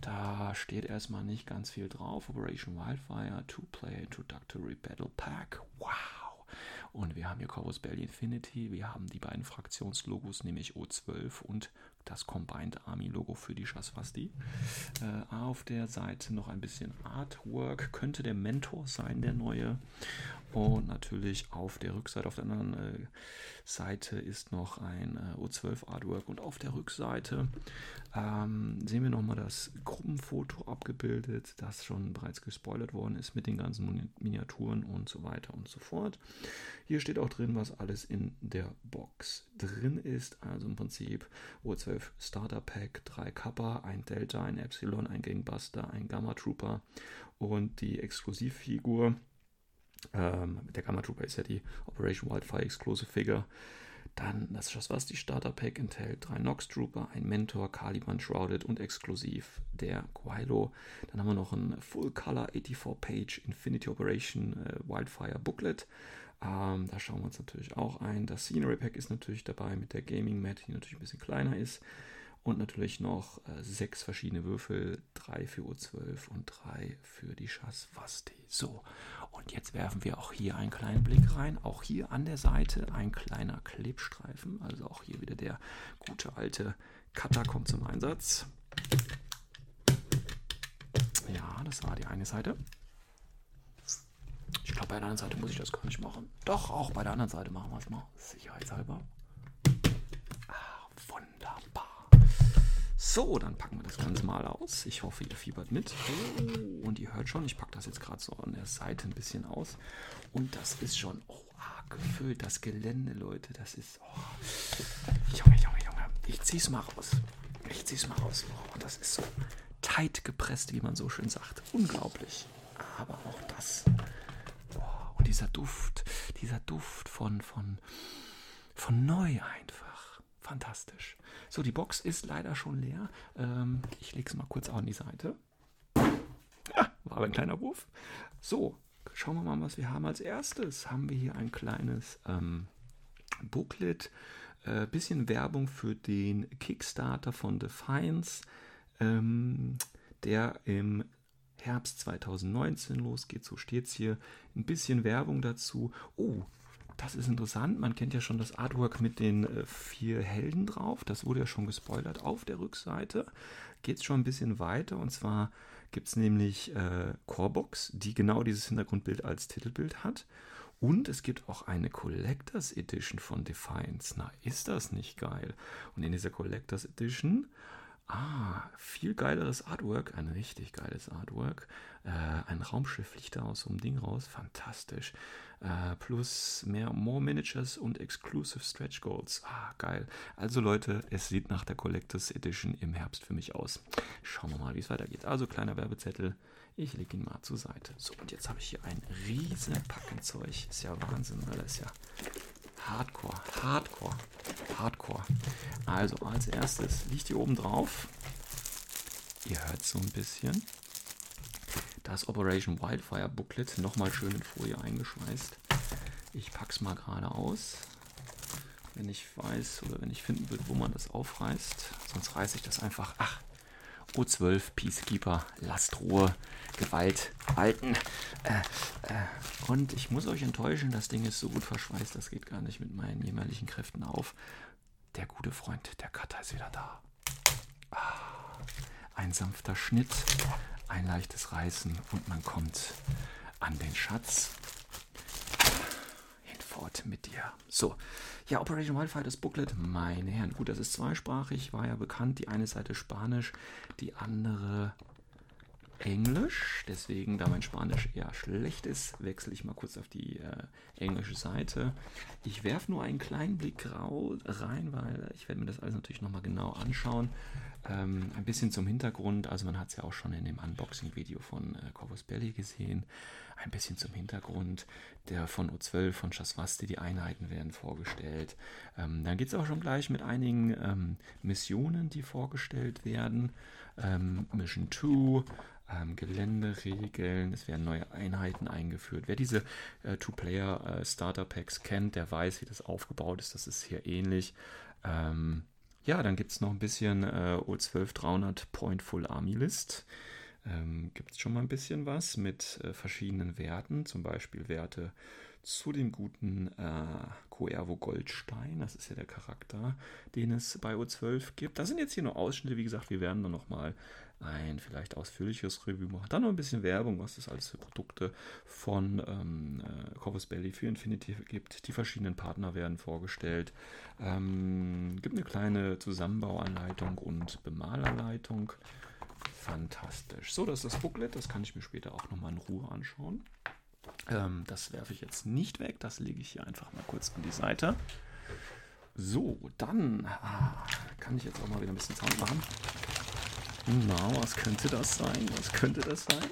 Da steht erstmal nicht ganz viel drauf. Operation Wildfire, Two-Player Introductory Battle Pack. Wow! Und wir haben hier Corvus Belly Infinity. Wir haben die beiden Fraktionslogos, nämlich O12 und das Combined Army Logo für die Shasvasti. Äh, auf der Seite noch ein bisschen Artwork. Könnte der Mentor sein, der neue. Und natürlich auf der Rückseite, auf der anderen äh, Seite ist noch ein äh, O12 Artwork und auf der Rückseite ähm, sehen wir nochmal das Gruppenfoto abgebildet, das schon bereits gespoilert worden ist mit den ganzen Miniaturen und so weiter und so fort. Hier steht auch drin, was alles in der Box drin ist. Also im Prinzip O12 Starter Pack, 3 Kappa, ein Delta, ein Epsilon, ein Gangbuster, ein Gamma Trooper und die Exklusivfigur ähm, der Gamma Trooper ist ja die Operation Wildfire Exclusive Figure. Dann, das ist das was, die Starter Pack enthält drei Nox Trooper, ein Mentor, Caliban Shrouded und exklusiv der Quilo. Dann haben wir noch ein Full Color 84-Page Infinity Operation äh, Wildfire Booklet. Ähm, da schauen wir uns natürlich auch ein. Das Scenery Pack ist natürlich dabei mit der Gaming Mat, die natürlich ein bisschen kleiner ist. Und natürlich noch äh, sechs verschiedene Würfel, drei für U12 und drei für die Schasvasti. So, und jetzt werfen wir auch hier einen kleinen Blick rein. Auch hier an der Seite ein kleiner Klebstreifen. Also auch hier wieder der gute alte Cutter kommt zum Einsatz. Ja, das war die eine Seite. Ich glaube, bei der anderen Seite muss ich das gar nicht machen. Doch, auch bei der anderen Seite machen wir es mal. Sicherheitshalber. So, dann packen wir das Ganze mal aus. Ich hoffe, ihr fiebert mit. Oh, und ihr hört schon, ich packe das jetzt gerade so an der Seite ein bisschen aus. Und das ist schon oh, arg gefüllt. Das Gelände, Leute, das ist. Oh. Junge, Junge, Junge. Ich zieh's mal raus. Ich zieh's mal raus. Oh, das ist so tight gepresst, wie man so schön sagt. Unglaublich. Aber auch das. Boah, und dieser Duft, dieser Duft von, von, von neu einfach. Fantastisch. So, die Box ist leider schon leer. Ähm, ich lege es mal kurz an die Seite. Ja, war aber ein kleiner Wurf. So, schauen wir mal, was wir haben. Als erstes haben wir hier ein kleines ähm, Booklet. Äh, bisschen Werbung für den Kickstarter von Defiance, ähm, der im Herbst 2019 losgeht. So steht es hier. Ein bisschen Werbung dazu. Oh, das ist interessant. Man kennt ja schon das Artwork mit den äh, vier Helden drauf. Das wurde ja schon gespoilert. Auf der Rückseite geht es schon ein bisschen weiter. Und zwar gibt es nämlich äh, Corebox, die genau dieses Hintergrundbild als Titelbild hat. Und es gibt auch eine Collectors Edition von Defiance. Na, ist das nicht geil? Und in dieser Collectors Edition Ah, viel geileres Artwork, ein richtig geiles Artwork. Äh, ein Raumschiff fliegt da aus so einem Ding raus, fantastisch. Äh, plus mehr More Miniatures und Exclusive Stretch Goals. Ah, geil. Also Leute, es sieht nach der Collectors Edition im Herbst für mich aus. Schauen wir mal, wie es weitergeht. Also kleiner Werbezettel. Ich lege ihn mal zur Seite. So, und jetzt habe ich hier ein riesen Packen Zeug. Ist ja Wahnsinn, weil das ist ja Hardcore, Hardcore, Hardcore. Also als erstes liegt hier oben drauf. Ihr hört so ein bisschen. Das Operation Wildfire Booklet, nochmal schön in Folie eingeschweißt. Ich packe es mal gerade aus. Wenn ich weiß oder wenn ich finden würde, wo man das aufreißt. Sonst reiße ich das einfach. Ach, O12, Peacekeeper, lasst Ruhe, Gewalt walten. Äh, äh, und ich muss euch enttäuschen, das Ding ist so gut verschweißt, das geht gar nicht mit meinen jämmerlichen Kräften auf. Der gute Freund, der Cutter ist wieder da. Ah, ein sanfter Schnitt, ein leichtes Reißen und man kommt an den Schatz. Hinfort mit dir. So, ja, Operation Wildfire, das Booklet, meine Herren. Gut, das ist zweisprachig, war ja bekannt. Die eine Seite Spanisch, die andere Englisch. Deswegen, da mein Spanisch eher schlecht ist, wechsle ich mal kurz auf die äh, englische Seite. Ich werfe nur einen kleinen Blick rein, weil ich werde mir das alles natürlich nochmal genau anschauen. Ähm, ein bisschen zum Hintergrund, also man hat es ja auch schon in dem Unboxing-Video von äh, Corvus Belly gesehen. Ein bisschen zum Hintergrund der von O12, von Chaswasti, die Einheiten werden vorgestellt. Ähm, dann geht es auch schon gleich mit einigen ähm, Missionen, die vorgestellt werden. Ähm, Mission 2, ähm, Geländeregeln, es werden neue Einheiten eingeführt. Wer diese äh, Two-Player äh, kennt, der weiß, wie das aufgebaut ist. Das ist hier ähnlich. Ähm, ja, dann gibt es noch ein bisschen äh, O12 300 Point Full Army List. Ähm, gibt es schon mal ein bisschen was mit äh, verschiedenen Werten, zum Beispiel Werte zu dem guten äh, Coervo Goldstein. Das ist ja der Charakter, den es bei O12 gibt. Das sind jetzt hier nur Ausschnitte. Wie gesagt, wir werden dann nochmal ein vielleicht ausführliches Review machen. Dann noch ein bisschen Werbung, was es alles für Produkte von ähm, äh, Corvus Belly für Infinity gibt. Die verschiedenen Partner werden vorgestellt. Ähm, gibt eine kleine Zusammenbauanleitung und Bemalerleitung. Fantastisch. So, das ist das Booklet. Das kann ich mir später auch nochmal in Ruhe anschauen. Ähm, das werfe ich jetzt nicht weg. Das lege ich hier einfach mal kurz an die Seite. So, dann ah, kann ich jetzt auch mal wieder ein bisschen Sound machen. Na, was könnte das sein? Was könnte das sein?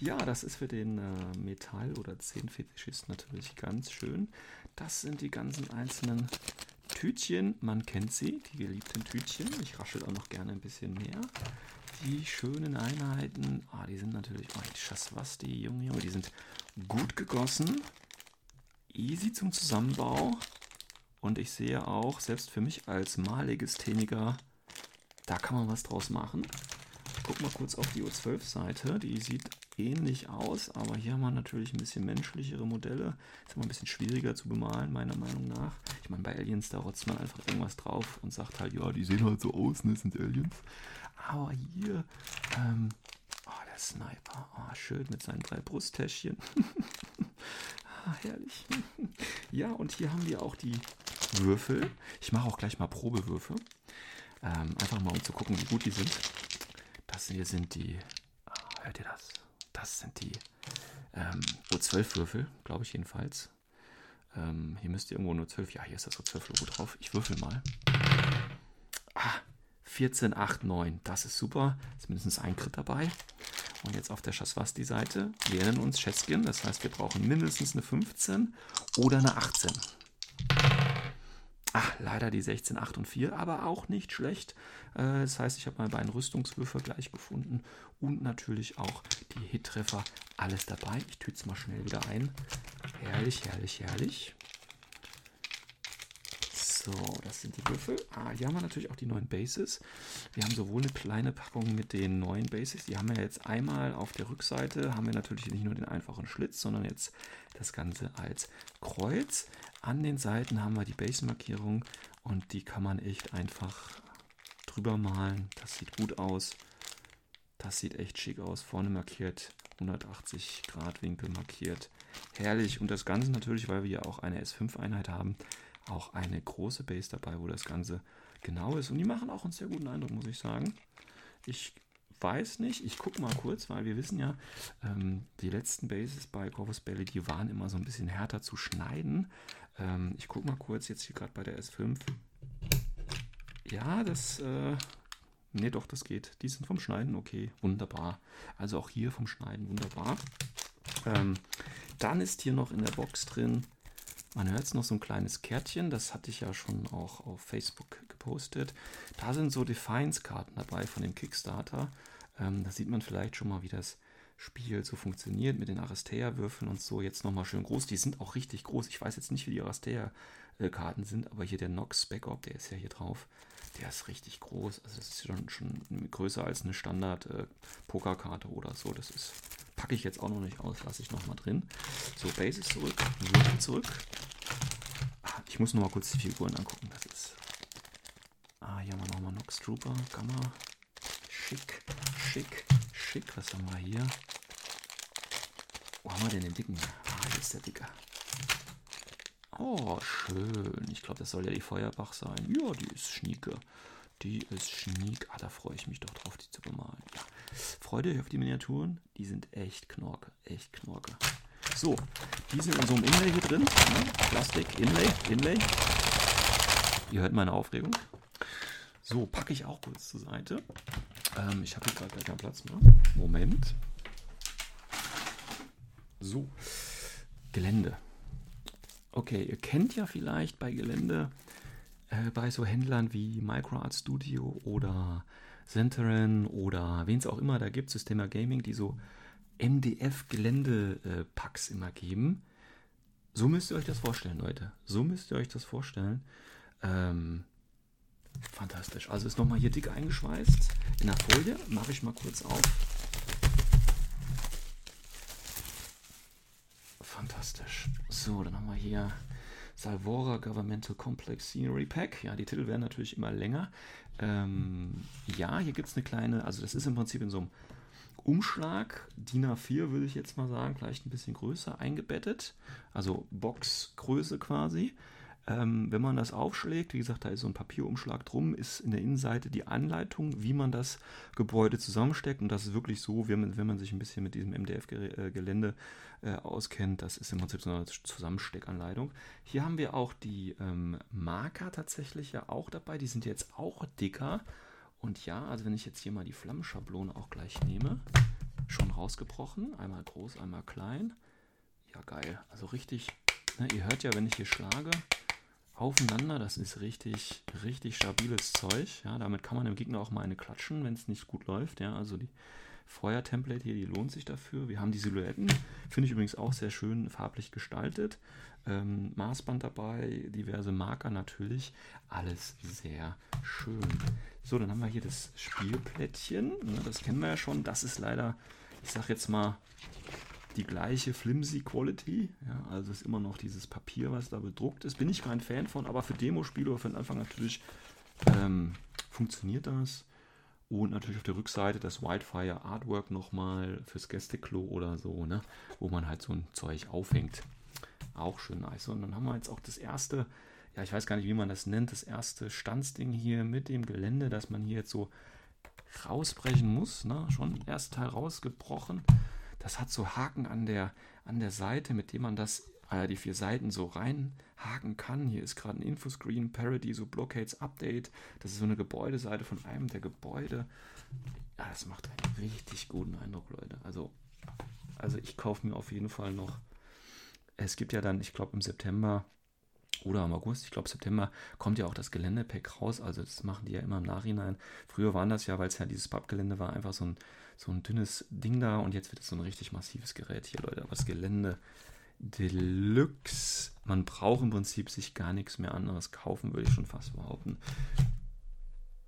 Ja, das ist für den äh, Metall- oder Zehnfetischist natürlich ganz schön. Das sind die ganzen einzelnen Tütchen. Man kennt sie, die geliebten Tütchen. Ich raschel auch noch gerne ein bisschen mehr. Die schönen Einheiten. Ah, die sind natürlich, oh, die Schaswasti, Junge, Junge, die sind gut gegossen. Easy zum Zusammenbau. Und ich sehe auch, selbst für mich als Mallegistheniker, da kann man was draus machen. Ich gucke mal kurz auf die O12-Seite. Die sieht ähnlich aus, aber hier haben wir natürlich ein bisschen menschlichere Modelle. Ist immer ein bisschen schwieriger zu bemalen, meiner Meinung nach. Ich meine, bei Aliens, da rotzt man einfach irgendwas drauf und sagt halt, ja, die sehen halt so aus, ne, sind Aliens. Aber hier, ähm, oh, der Sniper, oh, schön mit seinen drei Brusttäschchen. ah, herrlich. ja, und hier haben wir auch die Würfel. Ich mache auch gleich mal Probewürfe. Ähm, einfach mal um zu gucken, wie gut die sind. Das hier sind die, hört ihr das? Das sind die ähm, O12-Würfel, glaube ich jedenfalls. Ähm, hier müsste irgendwo nur 12, ja, hier ist das O12-Logo drauf. Ich würfel mal. Ah, 14, 8, 9. Das ist super. Ist mindestens ein Crit dabei. Und jetzt auf der Schaswasti-Seite. Nennen uns Cheskin. Das heißt, wir brauchen mindestens eine 15 oder eine 18. Ach, leider die 16, 8 und 4, aber auch nicht schlecht. Äh, das heißt, ich habe meine beiden Rüstungswürfe gleich gefunden und natürlich auch die Hit-Treffer. Alles dabei. Ich tüte es mal schnell wieder ein. Herrlich, herrlich, herrlich. So, das sind die Würfel. Ah, hier haben wir natürlich auch die neuen Bases. Wir haben sowohl eine kleine Packung mit den neuen Bases, die haben wir jetzt einmal auf der Rückseite, haben wir natürlich nicht nur den einfachen Schlitz, sondern jetzt das Ganze als Kreuz. An den Seiten haben wir die Base-Markierung und die kann man echt einfach drüber malen. Das sieht gut aus. Das sieht echt schick aus. Vorne markiert, 180 Grad Winkel markiert. Herrlich. Und das Ganze natürlich, weil wir ja auch eine S5-Einheit haben, auch eine große Base dabei, wo das Ganze genau ist. Und die machen auch einen sehr guten Eindruck, muss ich sagen. Ich weiß nicht, ich gucke mal kurz, weil wir wissen ja, ähm, die letzten Bases bei Corvus Belly, die waren immer so ein bisschen härter zu schneiden. Ähm, ich gucke mal kurz jetzt hier gerade bei der S5. Ja, das, äh, ne doch, das geht. Die sind vom Schneiden okay, wunderbar. Also auch hier vom Schneiden wunderbar. Ähm, dann ist hier noch in der Box drin man hört jetzt noch so ein kleines Kärtchen, das hatte ich ja schon auch auf Facebook gepostet. Da sind so Defiance-Karten dabei von dem Kickstarter. Ähm, da sieht man vielleicht schon mal, wie das Spiel so funktioniert mit den Aristea-Würfeln und so. Jetzt nochmal schön groß. Die sind auch richtig groß. Ich weiß jetzt nicht, wie die Aristea-Karten sind, aber hier der Nox Backup, der ist ja hier drauf. Der ist richtig groß. Also das ist schon, schon größer als eine Standard-Pokerkarte äh, oder so. Das ist packe ich jetzt auch noch nicht aus, lasse ich noch mal drin. So, Basis zurück, Würfel zurück. Ah, ich muss noch mal kurz die Figuren angucken. Das ist. Ah, hier haben wir noch mal Nox Trooper, Gamma. Schick, schick, schick. Was haben wir hier? Wo haben wir denn den dicken? Ah, hier ist der dicke. Oh, schön. Ich glaube, das soll ja die Feuerbach sein. Ja, die ist schnieke. Die ist schniek. Ah, da freue ich mich doch drauf, die zu bemalen. Ja. Freude auf die Miniaturen. Die sind echt knorke. Echt knorke. So, die sind in so einem Inlay hier drin. Ne? Plastik, Inlay, Inlay. Ihr hört meine Aufregung. So, packe ich auch kurz zur Seite. Ähm, ich habe hier gerade keinen Platz mehr. Moment. So, Gelände. Okay, ihr kennt ja vielleicht bei Gelände äh, bei so Händlern wie Microart Studio oder Centerin oder wen es auch immer da gibt, Systema Gaming, die so MDF-Gelände-Packs immer geben. So müsst ihr euch das vorstellen, Leute. So müsst ihr euch das vorstellen. Ähm, fantastisch. Also ist nochmal hier dick eingeschweißt in der Folie. Mache ich mal kurz auf. Fantastisch. So, dann haben wir hier Salvora Governmental Complex Scenery Pack. Ja, die Titel werden natürlich immer länger. Ähm, ja, hier gibt es eine kleine, also das ist im Prinzip in so einem Umschlag, DIN A4 würde ich jetzt mal sagen, vielleicht ein bisschen größer eingebettet, also Boxgröße quasi. Ähm, wenn man das aufschlägt, wie gesagt, da ist so ein Papierumschlag drum, ist in der Innenseite die Anleitung, wie man das Gebäude zusammensteckt. Und das ist wirklich so, wenn man, wenn man sich ein bisschen mit diesem MDF-Gelände äh, auskennt, das ist im Prinzip so eine Zusammensteckanleitung. Hier haben wir auch die ähm, Marker tatsächlich ja auch dabei. Die sind jetzt auch dicker. Und ja, also wenn ich jetzt hier mal die Flammenschablone auch gleich nehme, schon rausgebrochen. Einmal groß, einmal klein. Ja, geil. Also richtig, ne, ihr hört ja, wenn ich hier schlage, aufeinander. Das ist richtig, richtig stabiles Zeug. Ja, damit kann man dem Gegner auch mal eine klatschen, wenn es nicht gut läuft. Ja, also die Feuer-Template hier, die lohnt sich dafür. Wir haben die Silhouetten, finde ich übrigens auch sehr schön farblich gestaltet. Ähm, Maßband dabei, diverse Marker natürlich. Alles sehr schön. So, dann haben wir hier das Spielplättchen. Ne, das kennen wir ja schon. Das ist leider, ich sag jetzt mal, die gleiche flimsy Quality. Ja, also ist immer noch dieses Papier, was da bedruckt ist. Bin ich kein Fan von, aber für Demospiele oder für den Anfang natürlich ähm, funktioniert das. Und natürlich auf der Rückseite das Wildfire Artwork nochmal fürs Gästeklo oder so, ne? wo man halt so ein Zeug aufhängt. Auch schön nice. Und dann haben wir jetzt auch das erste, ja, ich weiß gar nicht, wie man das nennt, das erste Standsding hier mit dem Gelände, dass man hier jetzt so rausbrechen muss. Ne? Schon erst Teil rausgebrochen. Das hat so Haken an der, an der Seite, mit dem man das äh, die vier Seiten so reinhaken kann. Hier ist gerade ein Infoscreen, Parody, so Blockades Update. Das ist so eine Gebäudeseite von einem der Gebäude. Ja, das macht einen richtig guten Eindruck, Leute. Also, also ich kaufe mir auf jeden Fall noch. Es gibt ja dann, ich glaube, im September oder im August, ich glaube September, kommt ja auch das Geländepack raus. Also das machen die ja immer im Nachhinein. Früher waren das ja, weil es ja dieses Pappgelände war, einfach so ein, so ein dünnes Ding da und jetzt wird es so ein richtig massives Gerät hier, Leute. Aber das Gelände Deluxe, man braucht im Prinzip sich gar nichts mehr anderes kaufen, würde ich schon fast behaupten.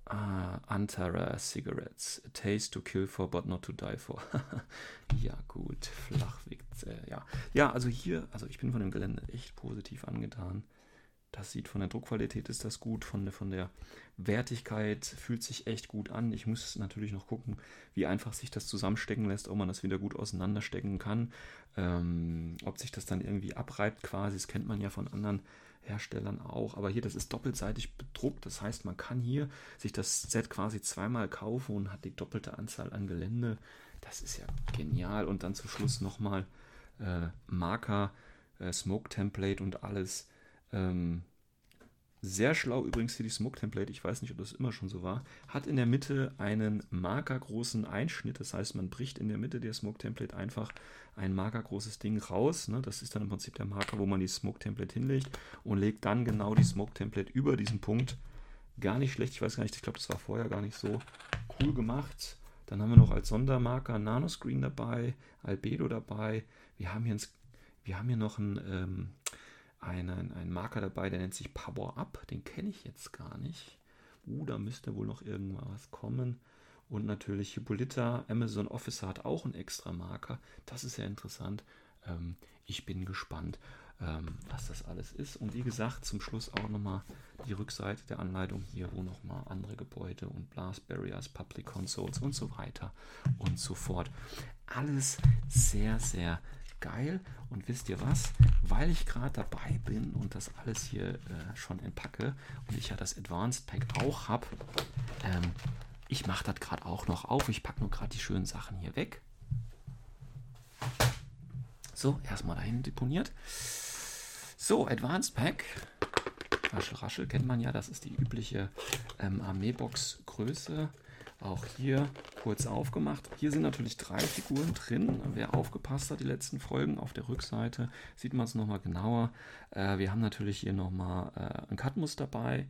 Ah, Antara Cigarettes. A taste to kill for, but not to die for. ja, gut. Flachweg. Äh, ja. ja, also hier, also ich bin von dem Gelände echt positiv angetan. Das sieht von der Druckqualität ist das gut, von der, von der Wertigkeit fühlt sich echt gut an. Ich muss natürlich noch gucken, wie einfach sich das zusammenstecken lässt, ob man das wieder gut auseinanderstecken kann, ähm, ob sich das dann irgendwie abreibt quasi. Das kennt man ja von anderen Herstellern auch. Aber hier, das ist doppelseitig bedruckt. Das heißt, man kann hier sich das Set quasi zweimal kaufen und hat die doppelte Anzahl an Gelände. Das ist ja genial. Und dann zum Schluss nochmal äh, Marker, äh, Smoke Template und alles. Ähm, sehr schlau übrigens für die Smoke Template, ich weiß nicht, ob das immer schon so war, hat in der Mitte einen markergroßen Einschnitt. Das heißt, man bricht in der Mitte der Smoke Template einfach ein markergroßes Ding raus. Ne? Das ist dann im Prinzip der Marker, wo man die Smoke Template hinlegt und legt dann genau die Smoke Template über diesen Punkt. Gar nicht schlecht, ich weiß gar nicht, ich glaube, das war vorher gar nicht so cool gemacht. Dann haben wir noch als Sondermarker Nanoscreen dabei, Albedo dabei. Wir haben hier, ein, wir haben hier noch ein. Ähm, einen, einen Marker dabei, der nennt sich Power Up. Den kenne ich jetzt gar nicht. Uh, da müsste wohl noch irgendwas kommen. Und natürlich Hippolyta, Amazon Officer hat auch einen extra Marker. Das ist sehr interessant. Ähm, ich bin gespannt, ähm, was das alles ist. Und wie gesagt, zum Schluss auch nochmal die Rückseite der Anleitung hier, wo nochmal andere Gebäude und Blast Barriers, Public Consoles und so weiter und so fort. Alles sehr, sehr geil. Und wisst ihr was? Weil ich gerade dabei bin und das alles hier äh, schon entpacke und ich ja das Advanced Pack auch habe, ähm, ich mache das gerade auch noch auf. Ich packe nur gerade die schönen Sachen hier weg. So, erstmal dahin deponiert. So, Advanced Pack. Raschel, raschel kennt man ja, das ist die übliche ähm, Armeebox-Größe. Auch hier kurz aufgemacht. Hier sind natürlich drei Figuren drin. Wer aufgepasst hat, die letzten Folgen, auf der Rückseite sieht man es nochmal genauer. Äh, wir haben natürlich hier nochmal äh, ein Cadmus dabei.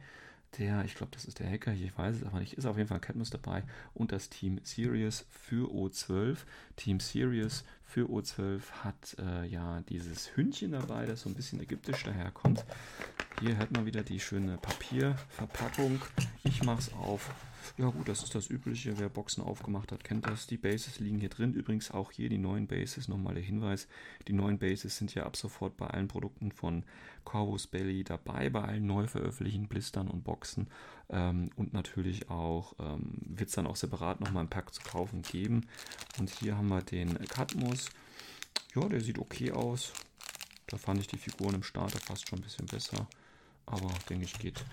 Der, ich glaube, das ist der Hacker, ich weiß es aber nicht, ist auf jeden Fall ein Cadmus dabei. Und das Team Sirius für O12. Team Sirius für O12 hat äh, ja dieses Hündchen dabei, das so ein bisschen ägyptisch daherkommt. Hier hat man wieder die schöne Papierverpackung. Ich mache es auf ja gut, das ist das Übliche. Wer Boxen aufgemacht hat, kennt das. Die Bases liegen hier drin. Übrigens auch hier die neuen Bases. Nochmal der Hinweis, die neuen Bases sind ja ab sofort bei allen Produkten von Corvus Belly dabei, bei allen neu veröffentlichten Blistern und Boxen. Ähm, und natürlich auch ähm, wird es dann auch separat nochmal ein Pack zu kaufen geben. Und hier haben wir den Cadmus. Ja, der sieht okay aus. Da fand ich die Figuren im Starter fast schon ein bisschen besser. Aber denke ich, geht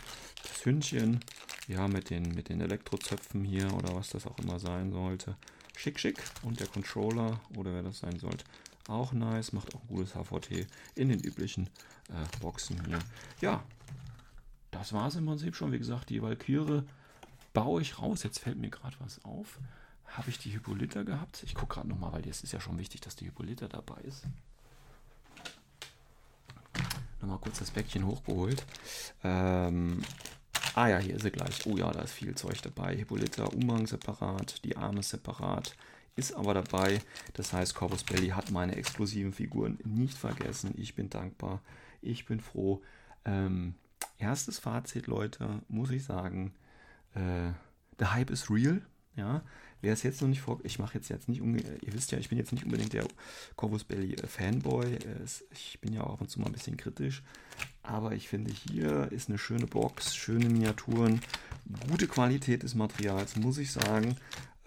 das Hündchen. Ja, mit den, mit den Elektrozöpfen hier oder was das auch immer sein sollte. Schick, schick. Und der Controller oder wer das sein sollte. Auch nice. Macht auch ein gutes HVT in den üblichen äh, Boxen hier. Ja, das war es im Prinzip schon. Wie gesagt, die Valkyrie baue ich raus. Jetzt fällt mir gerade was auf. Habe ich die Hippolyta gehabt? Ich gucke gerade nochmal, weil es ist ja schon wichtig, dass die Hippolyta dabei ist nochmal kurz das Päckchen hochgeholt. Ähm, ah ja, hier ist sie gleich. Oh ja, da ist viel Zeug dabei. Hippolyta, Umhang separat, die Arme separat. Ist aber dabei. Das heißt, Corvus Belly hat meine exklusiven Figuren nicht vergessen. Ich bin dankbar. Ich bin froh. Ähm, erstes Fazit, Leute, muss ich sagen. Äh, der Hype ist real. Ja, wer es jetzt noch nicht vor, ich mache jetzt jetzt nicht, ihr wisst ja, ich bin jetzt nicht unbedingt der Corvus Belly äh, Fanboy. Ich bin ja auch ab und zu mal ein bisschen kritisch, aber ich finde hier ist eine schöne Box, schöne Miniaturen, gute Qualität des Materials, muss ich sagen.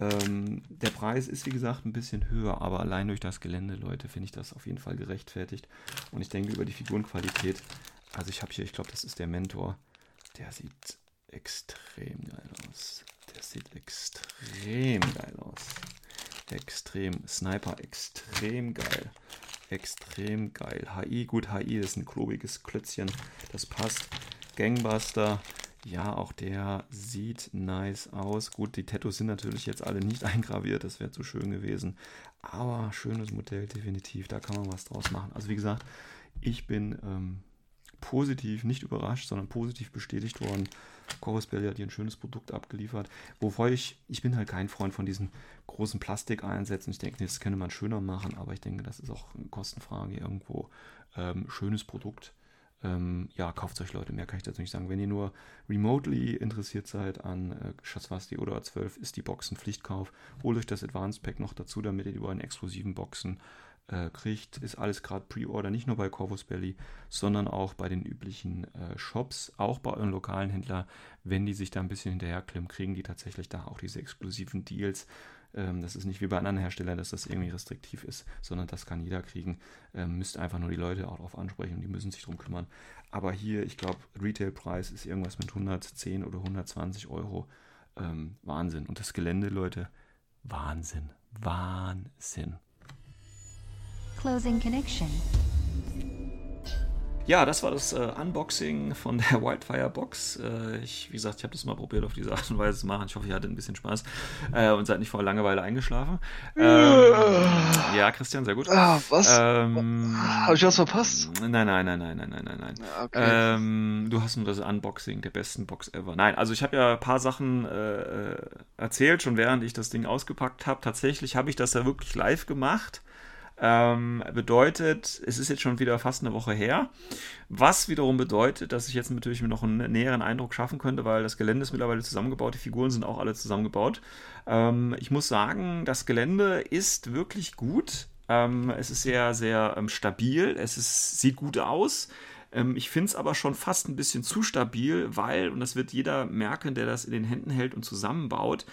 Ähm, der Preis ist wie gesagt ein bisschen höher, aber allein durch das Gelände, Leute, finde ich das auf jeden Fall gerechtfertigt. Und ich denke über die Figurenqualität, also ich habe hier, ich glaube, das ist der Mentor, der sieht extrem geil aus. Das sieht extrem geil aus. Extrem. Sniper extrem geil. extrem geil. HI, gut, HI ist ein klobiges Klötzchen, das passt. Gangbuster, ja, auch der sieht nice aus. Gut, die Tattoos sind natürlich jetzt alle nicht eingraviert, das wäre zu schön gewesen. Aber schönes Modell, definitiv, da kann man was draus machen. Also wie gesagt, ich bin ähm, positiv, nicht überrascht, sondern positiv bestätigt worden. Chorus Belly hat hier ein schönes Produkt abgeliefert. Wobei ich, ich bin halt kein Freund von diesen großen Plastikeinsätzen. Ich denke, das könnte man schöner machen, aber ich denke, das ist auch eine Kostenfrage irgendwo. Ähm, schönes Produkt. Ähm, ja, kauft euch Leute, mehr kann ich dazu nicht sagen. Wenn ihr nur remotely interessiert seid an äh, Schatzwasti oder 12, ist die Box ein Pflichtkauf. Holt euch das Advanced Pack noch dazu, damit ihr die beiden exklusiven Boxen äh, kriegt, ist alles gerade Pre-Order, nicht nur bei Corvus Belly, sondern auch bei den üblichen äh, Shops, auch bei euren lokalen Händlern, wenn die sich da ein bisschen hinterherklemmen, kriegen die tatsächlich da auch diese exklusiven Deals. Ähm, das ist nicht wie bei anderen Herstellern, dass das irgendwie restriktiv ist, sondern das kann jeder kriegen. Ähm, müsst einfach nur die Leute auch darauf ansprechen und die müssen sich darum kümmern. Aber hier, ich glaube, Retailpreis ist irgendwas mit 110 oder 120 Euro. Ähm, Wahnsinn. Und das Gelände, Leute, Wahnsinn. Wahnsinn. Closing connection. Ja, das war das äh, Unboxing von der Wildfire Box. Äh, ich, wie gesagt, ich habe das mal probiert, auf diese Art und Weise zu machen. Ich hoffe, ihr hattet ein bisschen Spaß äh, und seid nicht vor Langeweile eingeschlafen. Ähm, ja, Christian, sehr gut. Ah, was? Ähm, Habe ich was verpasst? Nein, nein, nein, nein, nein, nein, nein, nein. Ja, okay. Ähm, du hast nur das Unboxing der besten Box ever. Nein, also ich habe ja ein paar Sachen äh, erzählt, schon während ich das Ding ausgepackt habe. Tatsächlich habe ich das ja wirklich live gemacht. Ähm, bedeutet, es ist jetzt schon wieder fast eine Woche her. Was wiederum bedeutet, dass ich jetzt natürlich noch einen näheren Eindruck schaffen könnte, weil das Gelände ist mittlerweile zusammengebaut, die Figuren sind auch alle zusammengebaut. Ähm, ich muss sagen, das Gelände ist wirklich gut. Ähm, es ist sehr, sehr ähm, stabil. Es ist, sieht gut aus. Ähm, ich finde es aber schon fast ein bisschen zu stabil, weil, und das wird jeder merken, der das in den Händen hält und zusammenbaut,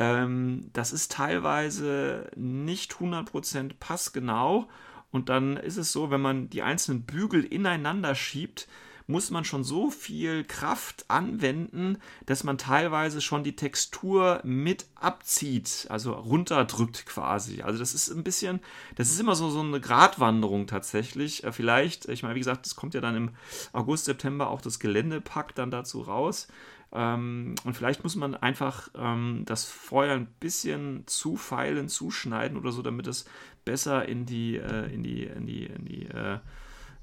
ähm, das ist teilweise nicht 100% passgenau. Und dann ist es so, wenn man die einzelnen Bügel ineinander schiebt, muss man schon so viel Kraft anwenden, dass man teilweise schon die Textur mit abzieht, also runterdrückt quasi. Also das ist ein bisschen, das ist immer so, so eine Gratwanderung tatsächlich. Äh, vielleicht, ich meine, wie gesagt, es kommt ja dann im August, September auch das Geländepack dann dazu raus. Ähm, und vielleicht muss man einfach ähm, das Feuer ein bisschen zufeilen, zuschneiden oder so, damit es besser in die, äh, in die, in die, in die äh,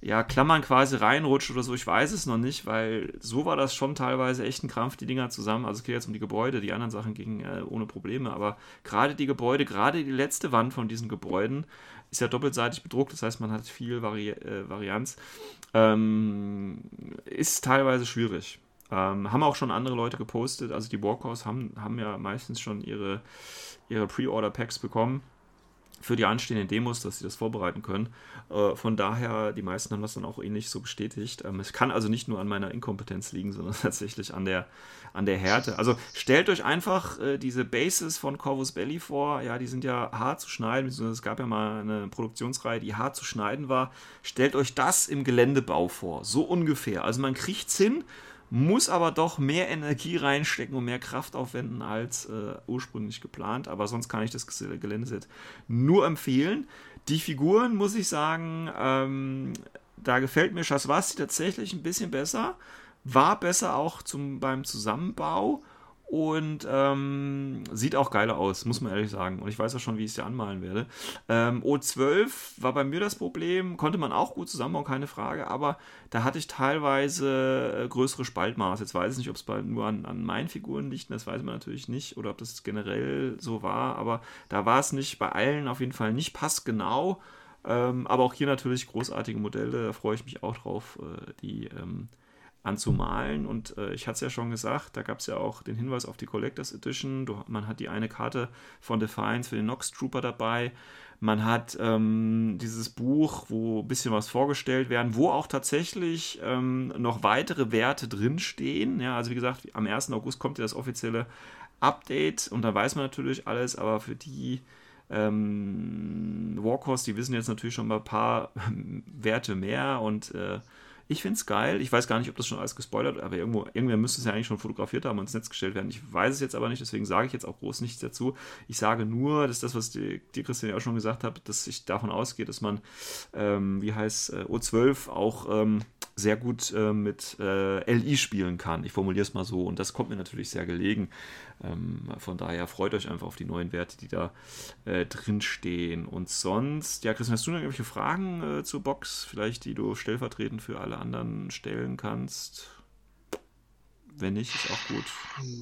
ja, Klammern quasi reinrutscht oder so. Ich weiß es noch nicht, weil so war das schon teilweise echt ein Krampf, die Dinger zusammen. Also es geht jetzt um die Gebäude, die anderen Sachen gingen äh, ohne Probleme. Aber gerade die Gebäude, gerade die letzte Wand von diesen Gebäuden ist ja doppelseitig bedruckt, das heißt, man hat viel Vari äh, Varianz. Ähm, ist teilweise schwierig. Ähm, haben auch schon andere Leute gepostet, also die Walkhouse haben, haben ja meistens schon ihre, ihre Pre-Order-Packs bekommen für die anstehenden Demos, dass sie das vorbereiten können. Äh, von daher, die meisten haben das dann auch ähnlich so bestätigt. Ähm, es kann also nicht nur an meiner Inkompetenz liegen, sondern tatsächlich an der, an der Härte. Also stellt euch einfach äh, diese Bases von Corvus Belly vor. Ja, die sind ja hart zu schneiden. Es gab ja mal eine Produktionsreihe, die hart zu schneiden war. Stellt euch das im Geländebau vor. So ungefähr. Also man kriegt es hin muss aber doch mehr Energie reinstecken und mehr Kraft aufwenden als äh, ursprünglich geplant. Aber sonst kann ich das Geländeset nur empfehlen. Die Figuren, muss ich sagen, ähm, da gefällt mir Schaswasti tatsächlich ein bisschen besser. War besser auch zum, beim Zusammenbau und ähm, sieht auch geiler aus, muss man ehrlich sagen. Und ich weiß auch schon, wie ich es dir anmalen werde. Ähm, O12 war bei mir das Problem, konnte man auch gut zusammenbauen, keine Frage, aber da hatte ich teilweise äh, größere Spaltmaße. Jetzt weiß ich nicht, ob es nur an, an meinen Figuren liegt, das weiß man natürlich nicht, oder ob das generell so war, aber da war es nicht bei allen auf jeden Fall nicht passgenau. Ähm, aber auch hier natürlich großartige Modelle, da freue ich mich auch drauf, äh, die ähm, anzumalen. Und äh, ich hatte es ja schon gesagt, da gab es ja auch den Hinweis auf die Collectors Edition. Du, man hat die eine Karte von Defiance für den Nox Trooper dabei. Man hat ähm, dieses Buch, wo ein bisschen was vorgestellt werden, wo auch tatsächlich ähm, noch weitere Werte drinstehen. Ja, also wie gesagt, am 1. August kommt ja das offizielle Update und da weiß man natürlich alles, aber für die ähm, Warhorse, die wissen jetzt natürlich schon mal ein paar Werte mehr und äh, Ich finde es geil. Ich weiß gar nicht, ob das schon alles gespoilert aber irgendwo, irgendwer müsste es ja eigentlich schon fotografiert haben und ins Netz gestellt werden. Ich weiß es jetzt aber nicht, deswegen sage ich jetzt auch groß nichts dazu. Ich sage nur, dass das, was dir, Christian, ja auch schon gesagt hat, dass ich davon ausgehe, dass man, ähm, wie heißt äh, O12 auch ähm, sehr gut äh, mit äh, LI spielen kann. Ich formuliere es mal so. Und das kommt mir natürlich sehr gelegen. Ähm, von daher freut euch einfach auf die neuen Werte, die da äh, drinstehen. Und sonst, ja, Christian, hast du noch irgendwelche Fragen äh, zur Box, vielleicht, die du stellvertretend für alle anderen stellen kannst? Wenn nicht, ist auch gut.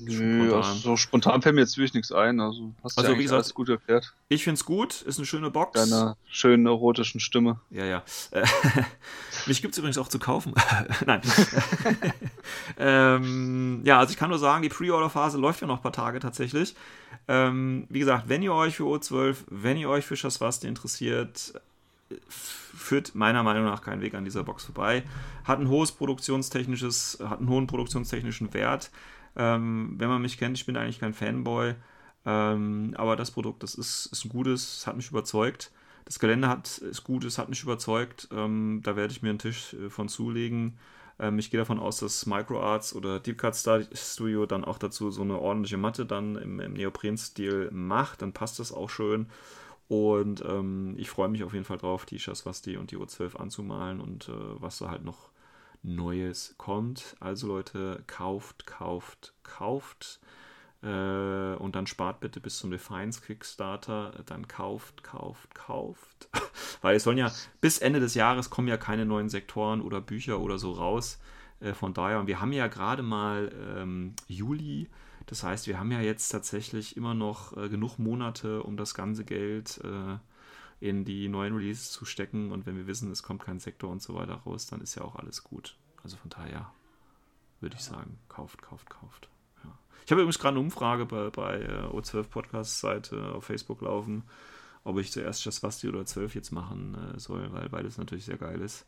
Nö, spontan. Also so spontan fällt mir jetzt wirklich nichts ein. Also hast also, ja wie gesagt, alles gut erklärt. Ich finde es gut, ist eine schöne Box. Deiner schönen erotischen Stimme. Ja, ja. Mich gibt es übrigens auch zu kaufen. Nein. ähm, ja, also ich kann nur sagen, die Pre-Order-Phase läuft ja noch ein paar Tage tatsächlich. Ähm, wie gesagt, wenn ihr euch für O12, wenn ihr euch für Schaswasti interessiert, führt meiner Meinung nach keinen Weg an dieser Box vorbei. Hat ein hohes produktionstechnisches, hat einen hohen produktionstechnischen Wert. Ähm, wenn man mich kennt, ich bin eigentlich kein Fanboy, ähm, aber das Produkt, das ist, ist ein gutes, hat mich überzeugt. Das Gelände hat, ist gut, es hat mich überzeugt. Ähm, da werde ich mir einen Tisch äh, von zulegen. Ähm, ich gehe davon aus, dass MicroArts oder Deep Cut Studio dann auch dazu so eine ordentliche Matte dann im, im Neopren-Stil macht. Dann passt das auch schön. Und ähm, ich freue mich auf jeden Fall drauf, die Schaswasti und die O12 anzumalen und äh, was da halt noch Neues kommt. Also Leute, kauft, kauft, kauft. Äh, und dann spart bitte bis zum Defiance Kickstarter. Dann kauft, kauft, kauft. Weil es sollen ja bis Ende des Jahres kommen ja keine neuen Sektoren oder Bücher oder so raus. Äh, von daher, und wir haben ja gerade mal ähm, Juli. Das heißt, wir haben ja jetzt tatsächlich immer noch äh, genug Monate, um das ganze Geld äh, in die neuen Releases zu stecken. Und wenn wir wissen, es kommt kein Sektor und so weiter raus, dann ist ja auch alles gut. Also von daher würde ich sagen, kauft, kauft, kauft. Ja. Ich habe übrigens gerade eine Umfrage bei, bei äh, O12 Podcast Seite auf Facebook laufen, ob ich zuerst Jaswasti oder 12 jetzt machen äh, soll, weil beides natürlich sehr geil ist.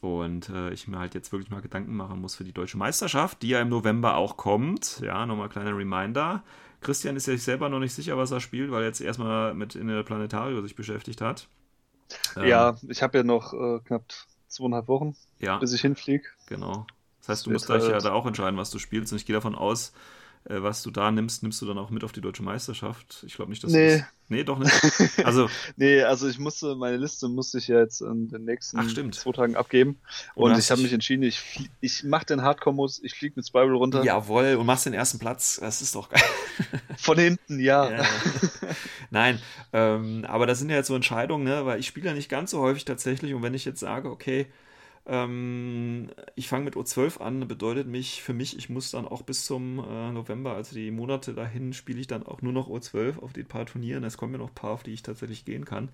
Und äh, ich mir halt jetzt wirklich mal Gedanken machen muss für die deutsche Meisterschaft, die ja im November auch kommt. Ja, nochmal kleiner Reminder. Christian ist ja sich selber noch nicht sicher, was er spielt, weil er jetzt erstmal mit in der Planetario sich beschäftigt hat. Ähm, ja, ich habe ja noch äh, knapp zweieinhalb Wochen, ja, bis ich hinfliege. Genau. Das heißt, du musst gleich halt ja da auch entscheiden, was du spielst. Und ich gehe davon aus, was du da nimmst, nimmst du dann auch mit auf die deutsche Meisterschaft. Ich glaube nicht, dass nee. du Nee, doch nicht. Also nee, also ich musste meine Liste musste ich ja jetzt in den nächsten Ach, zwei Tagen abgeben und, und ich habe mich entschieden, ich ich mache den Hardcore-Modus, ich fliege mit Spiral runter. Jawohl, und machst den ersten Platz. Das ist doch geil. Von hinten, ja. ja. Nein, ähm, aber das sind ja jetzt so Entscheidungen, ne, weil ich spiele ja nicht ganz so häufig tatsächlich und wenn ich jetzt sage, okay, ähm, ich fange mit O12 an, bedeutet mich für mich, ich muss dann auch bis zum äh, November, also die Monate dahin, spiele ich dann auch nur noch O12 auf den paar Turnieren. Es kommen ja noch ein paar, auf die ich tatsächlich gehen kann.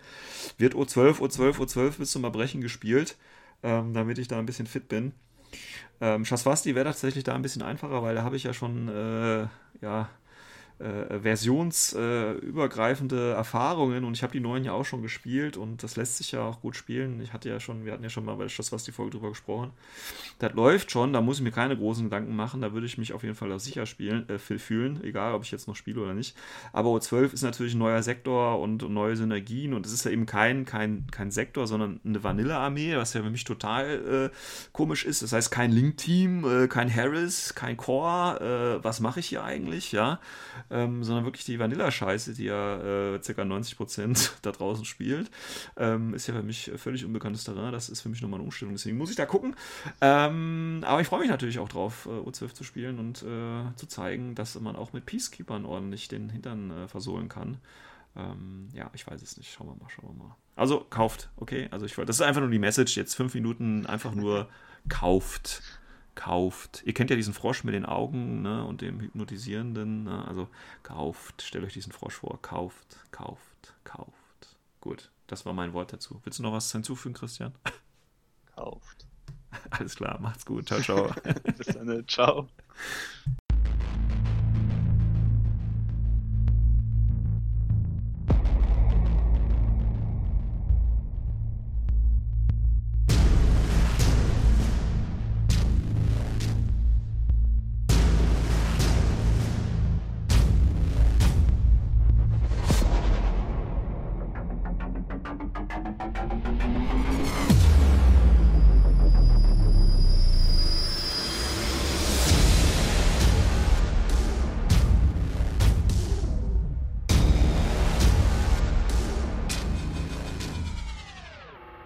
Wird O12, O12, O12 bis zum Erbrechen gespielt, ähm, damit ich da ein bisschen fit bin. Ähm, Schaswasti wäre tatsächlich da ein bisschen einfacher, weil da habe ich ja schon äh, ja, äh, versionsübergreifende äh, Erfahrungen und ich habe die neuen ja auch schon gespielt und das lässt sich ja auch gut spielen. Ich hatte ja schon, wir hatten ja schon mal bei das was die Folge drüber gesprochen. Das läuft schon, da muss ich mir keine großen Gedanken machen, da würde ich mich auf jeden Fall auch sicher spielen, äh, fühlen, egal ob ich jetzt noch spiele oder nicht. Aber O12 ist natürlich ein neuer Sektor und, und neue Synergien und es ist ja eben kein, kein, kein Sektor, sondern eine Vanille-Armee, was ja für mich total äh, komisch ist. Das heißt kein Link-Team, äh, kein Harris, kein Core, äh, was mache ich hier eigentlich, ja? Ähm, sondern wirklich die Vanilla-Scheiße, die ja äh, ca. 90% da draußen spielt. Ähm, ist ja für mich völlig unbekanntes Terrain. Das ist für mich nochmal eine Umstellung. Deswegen muss ich da gucken. Ähm, aber ich freue mich natürlich auch drauf, äh, U12 zu spielen und äh, zu zeigen, dass man auch mit Peacekeepern ordentlich den Hintern äh, versohlen kann. Ähm, ja, ich weiß es nicht. Schauen wir mal, schauen wir mal. Also kauft, okay? Also ich das ist einfach nur die Message. Jetzt fünf Minuten einfach nur kauft kauft. Ihr kennt ja diesen Frosch mit den Augen ne, und dem Hypnotisierenden. Ne? Also kauft, stellt euch diesen Frosch vor. Kauft, kauft, kauft. Gut, das war mein Wort dazu. Willst du noch was hinzufügen, Christian? Kauft. Alles klar, macht's gut. Ciao, ciao. Bis dann, ciao.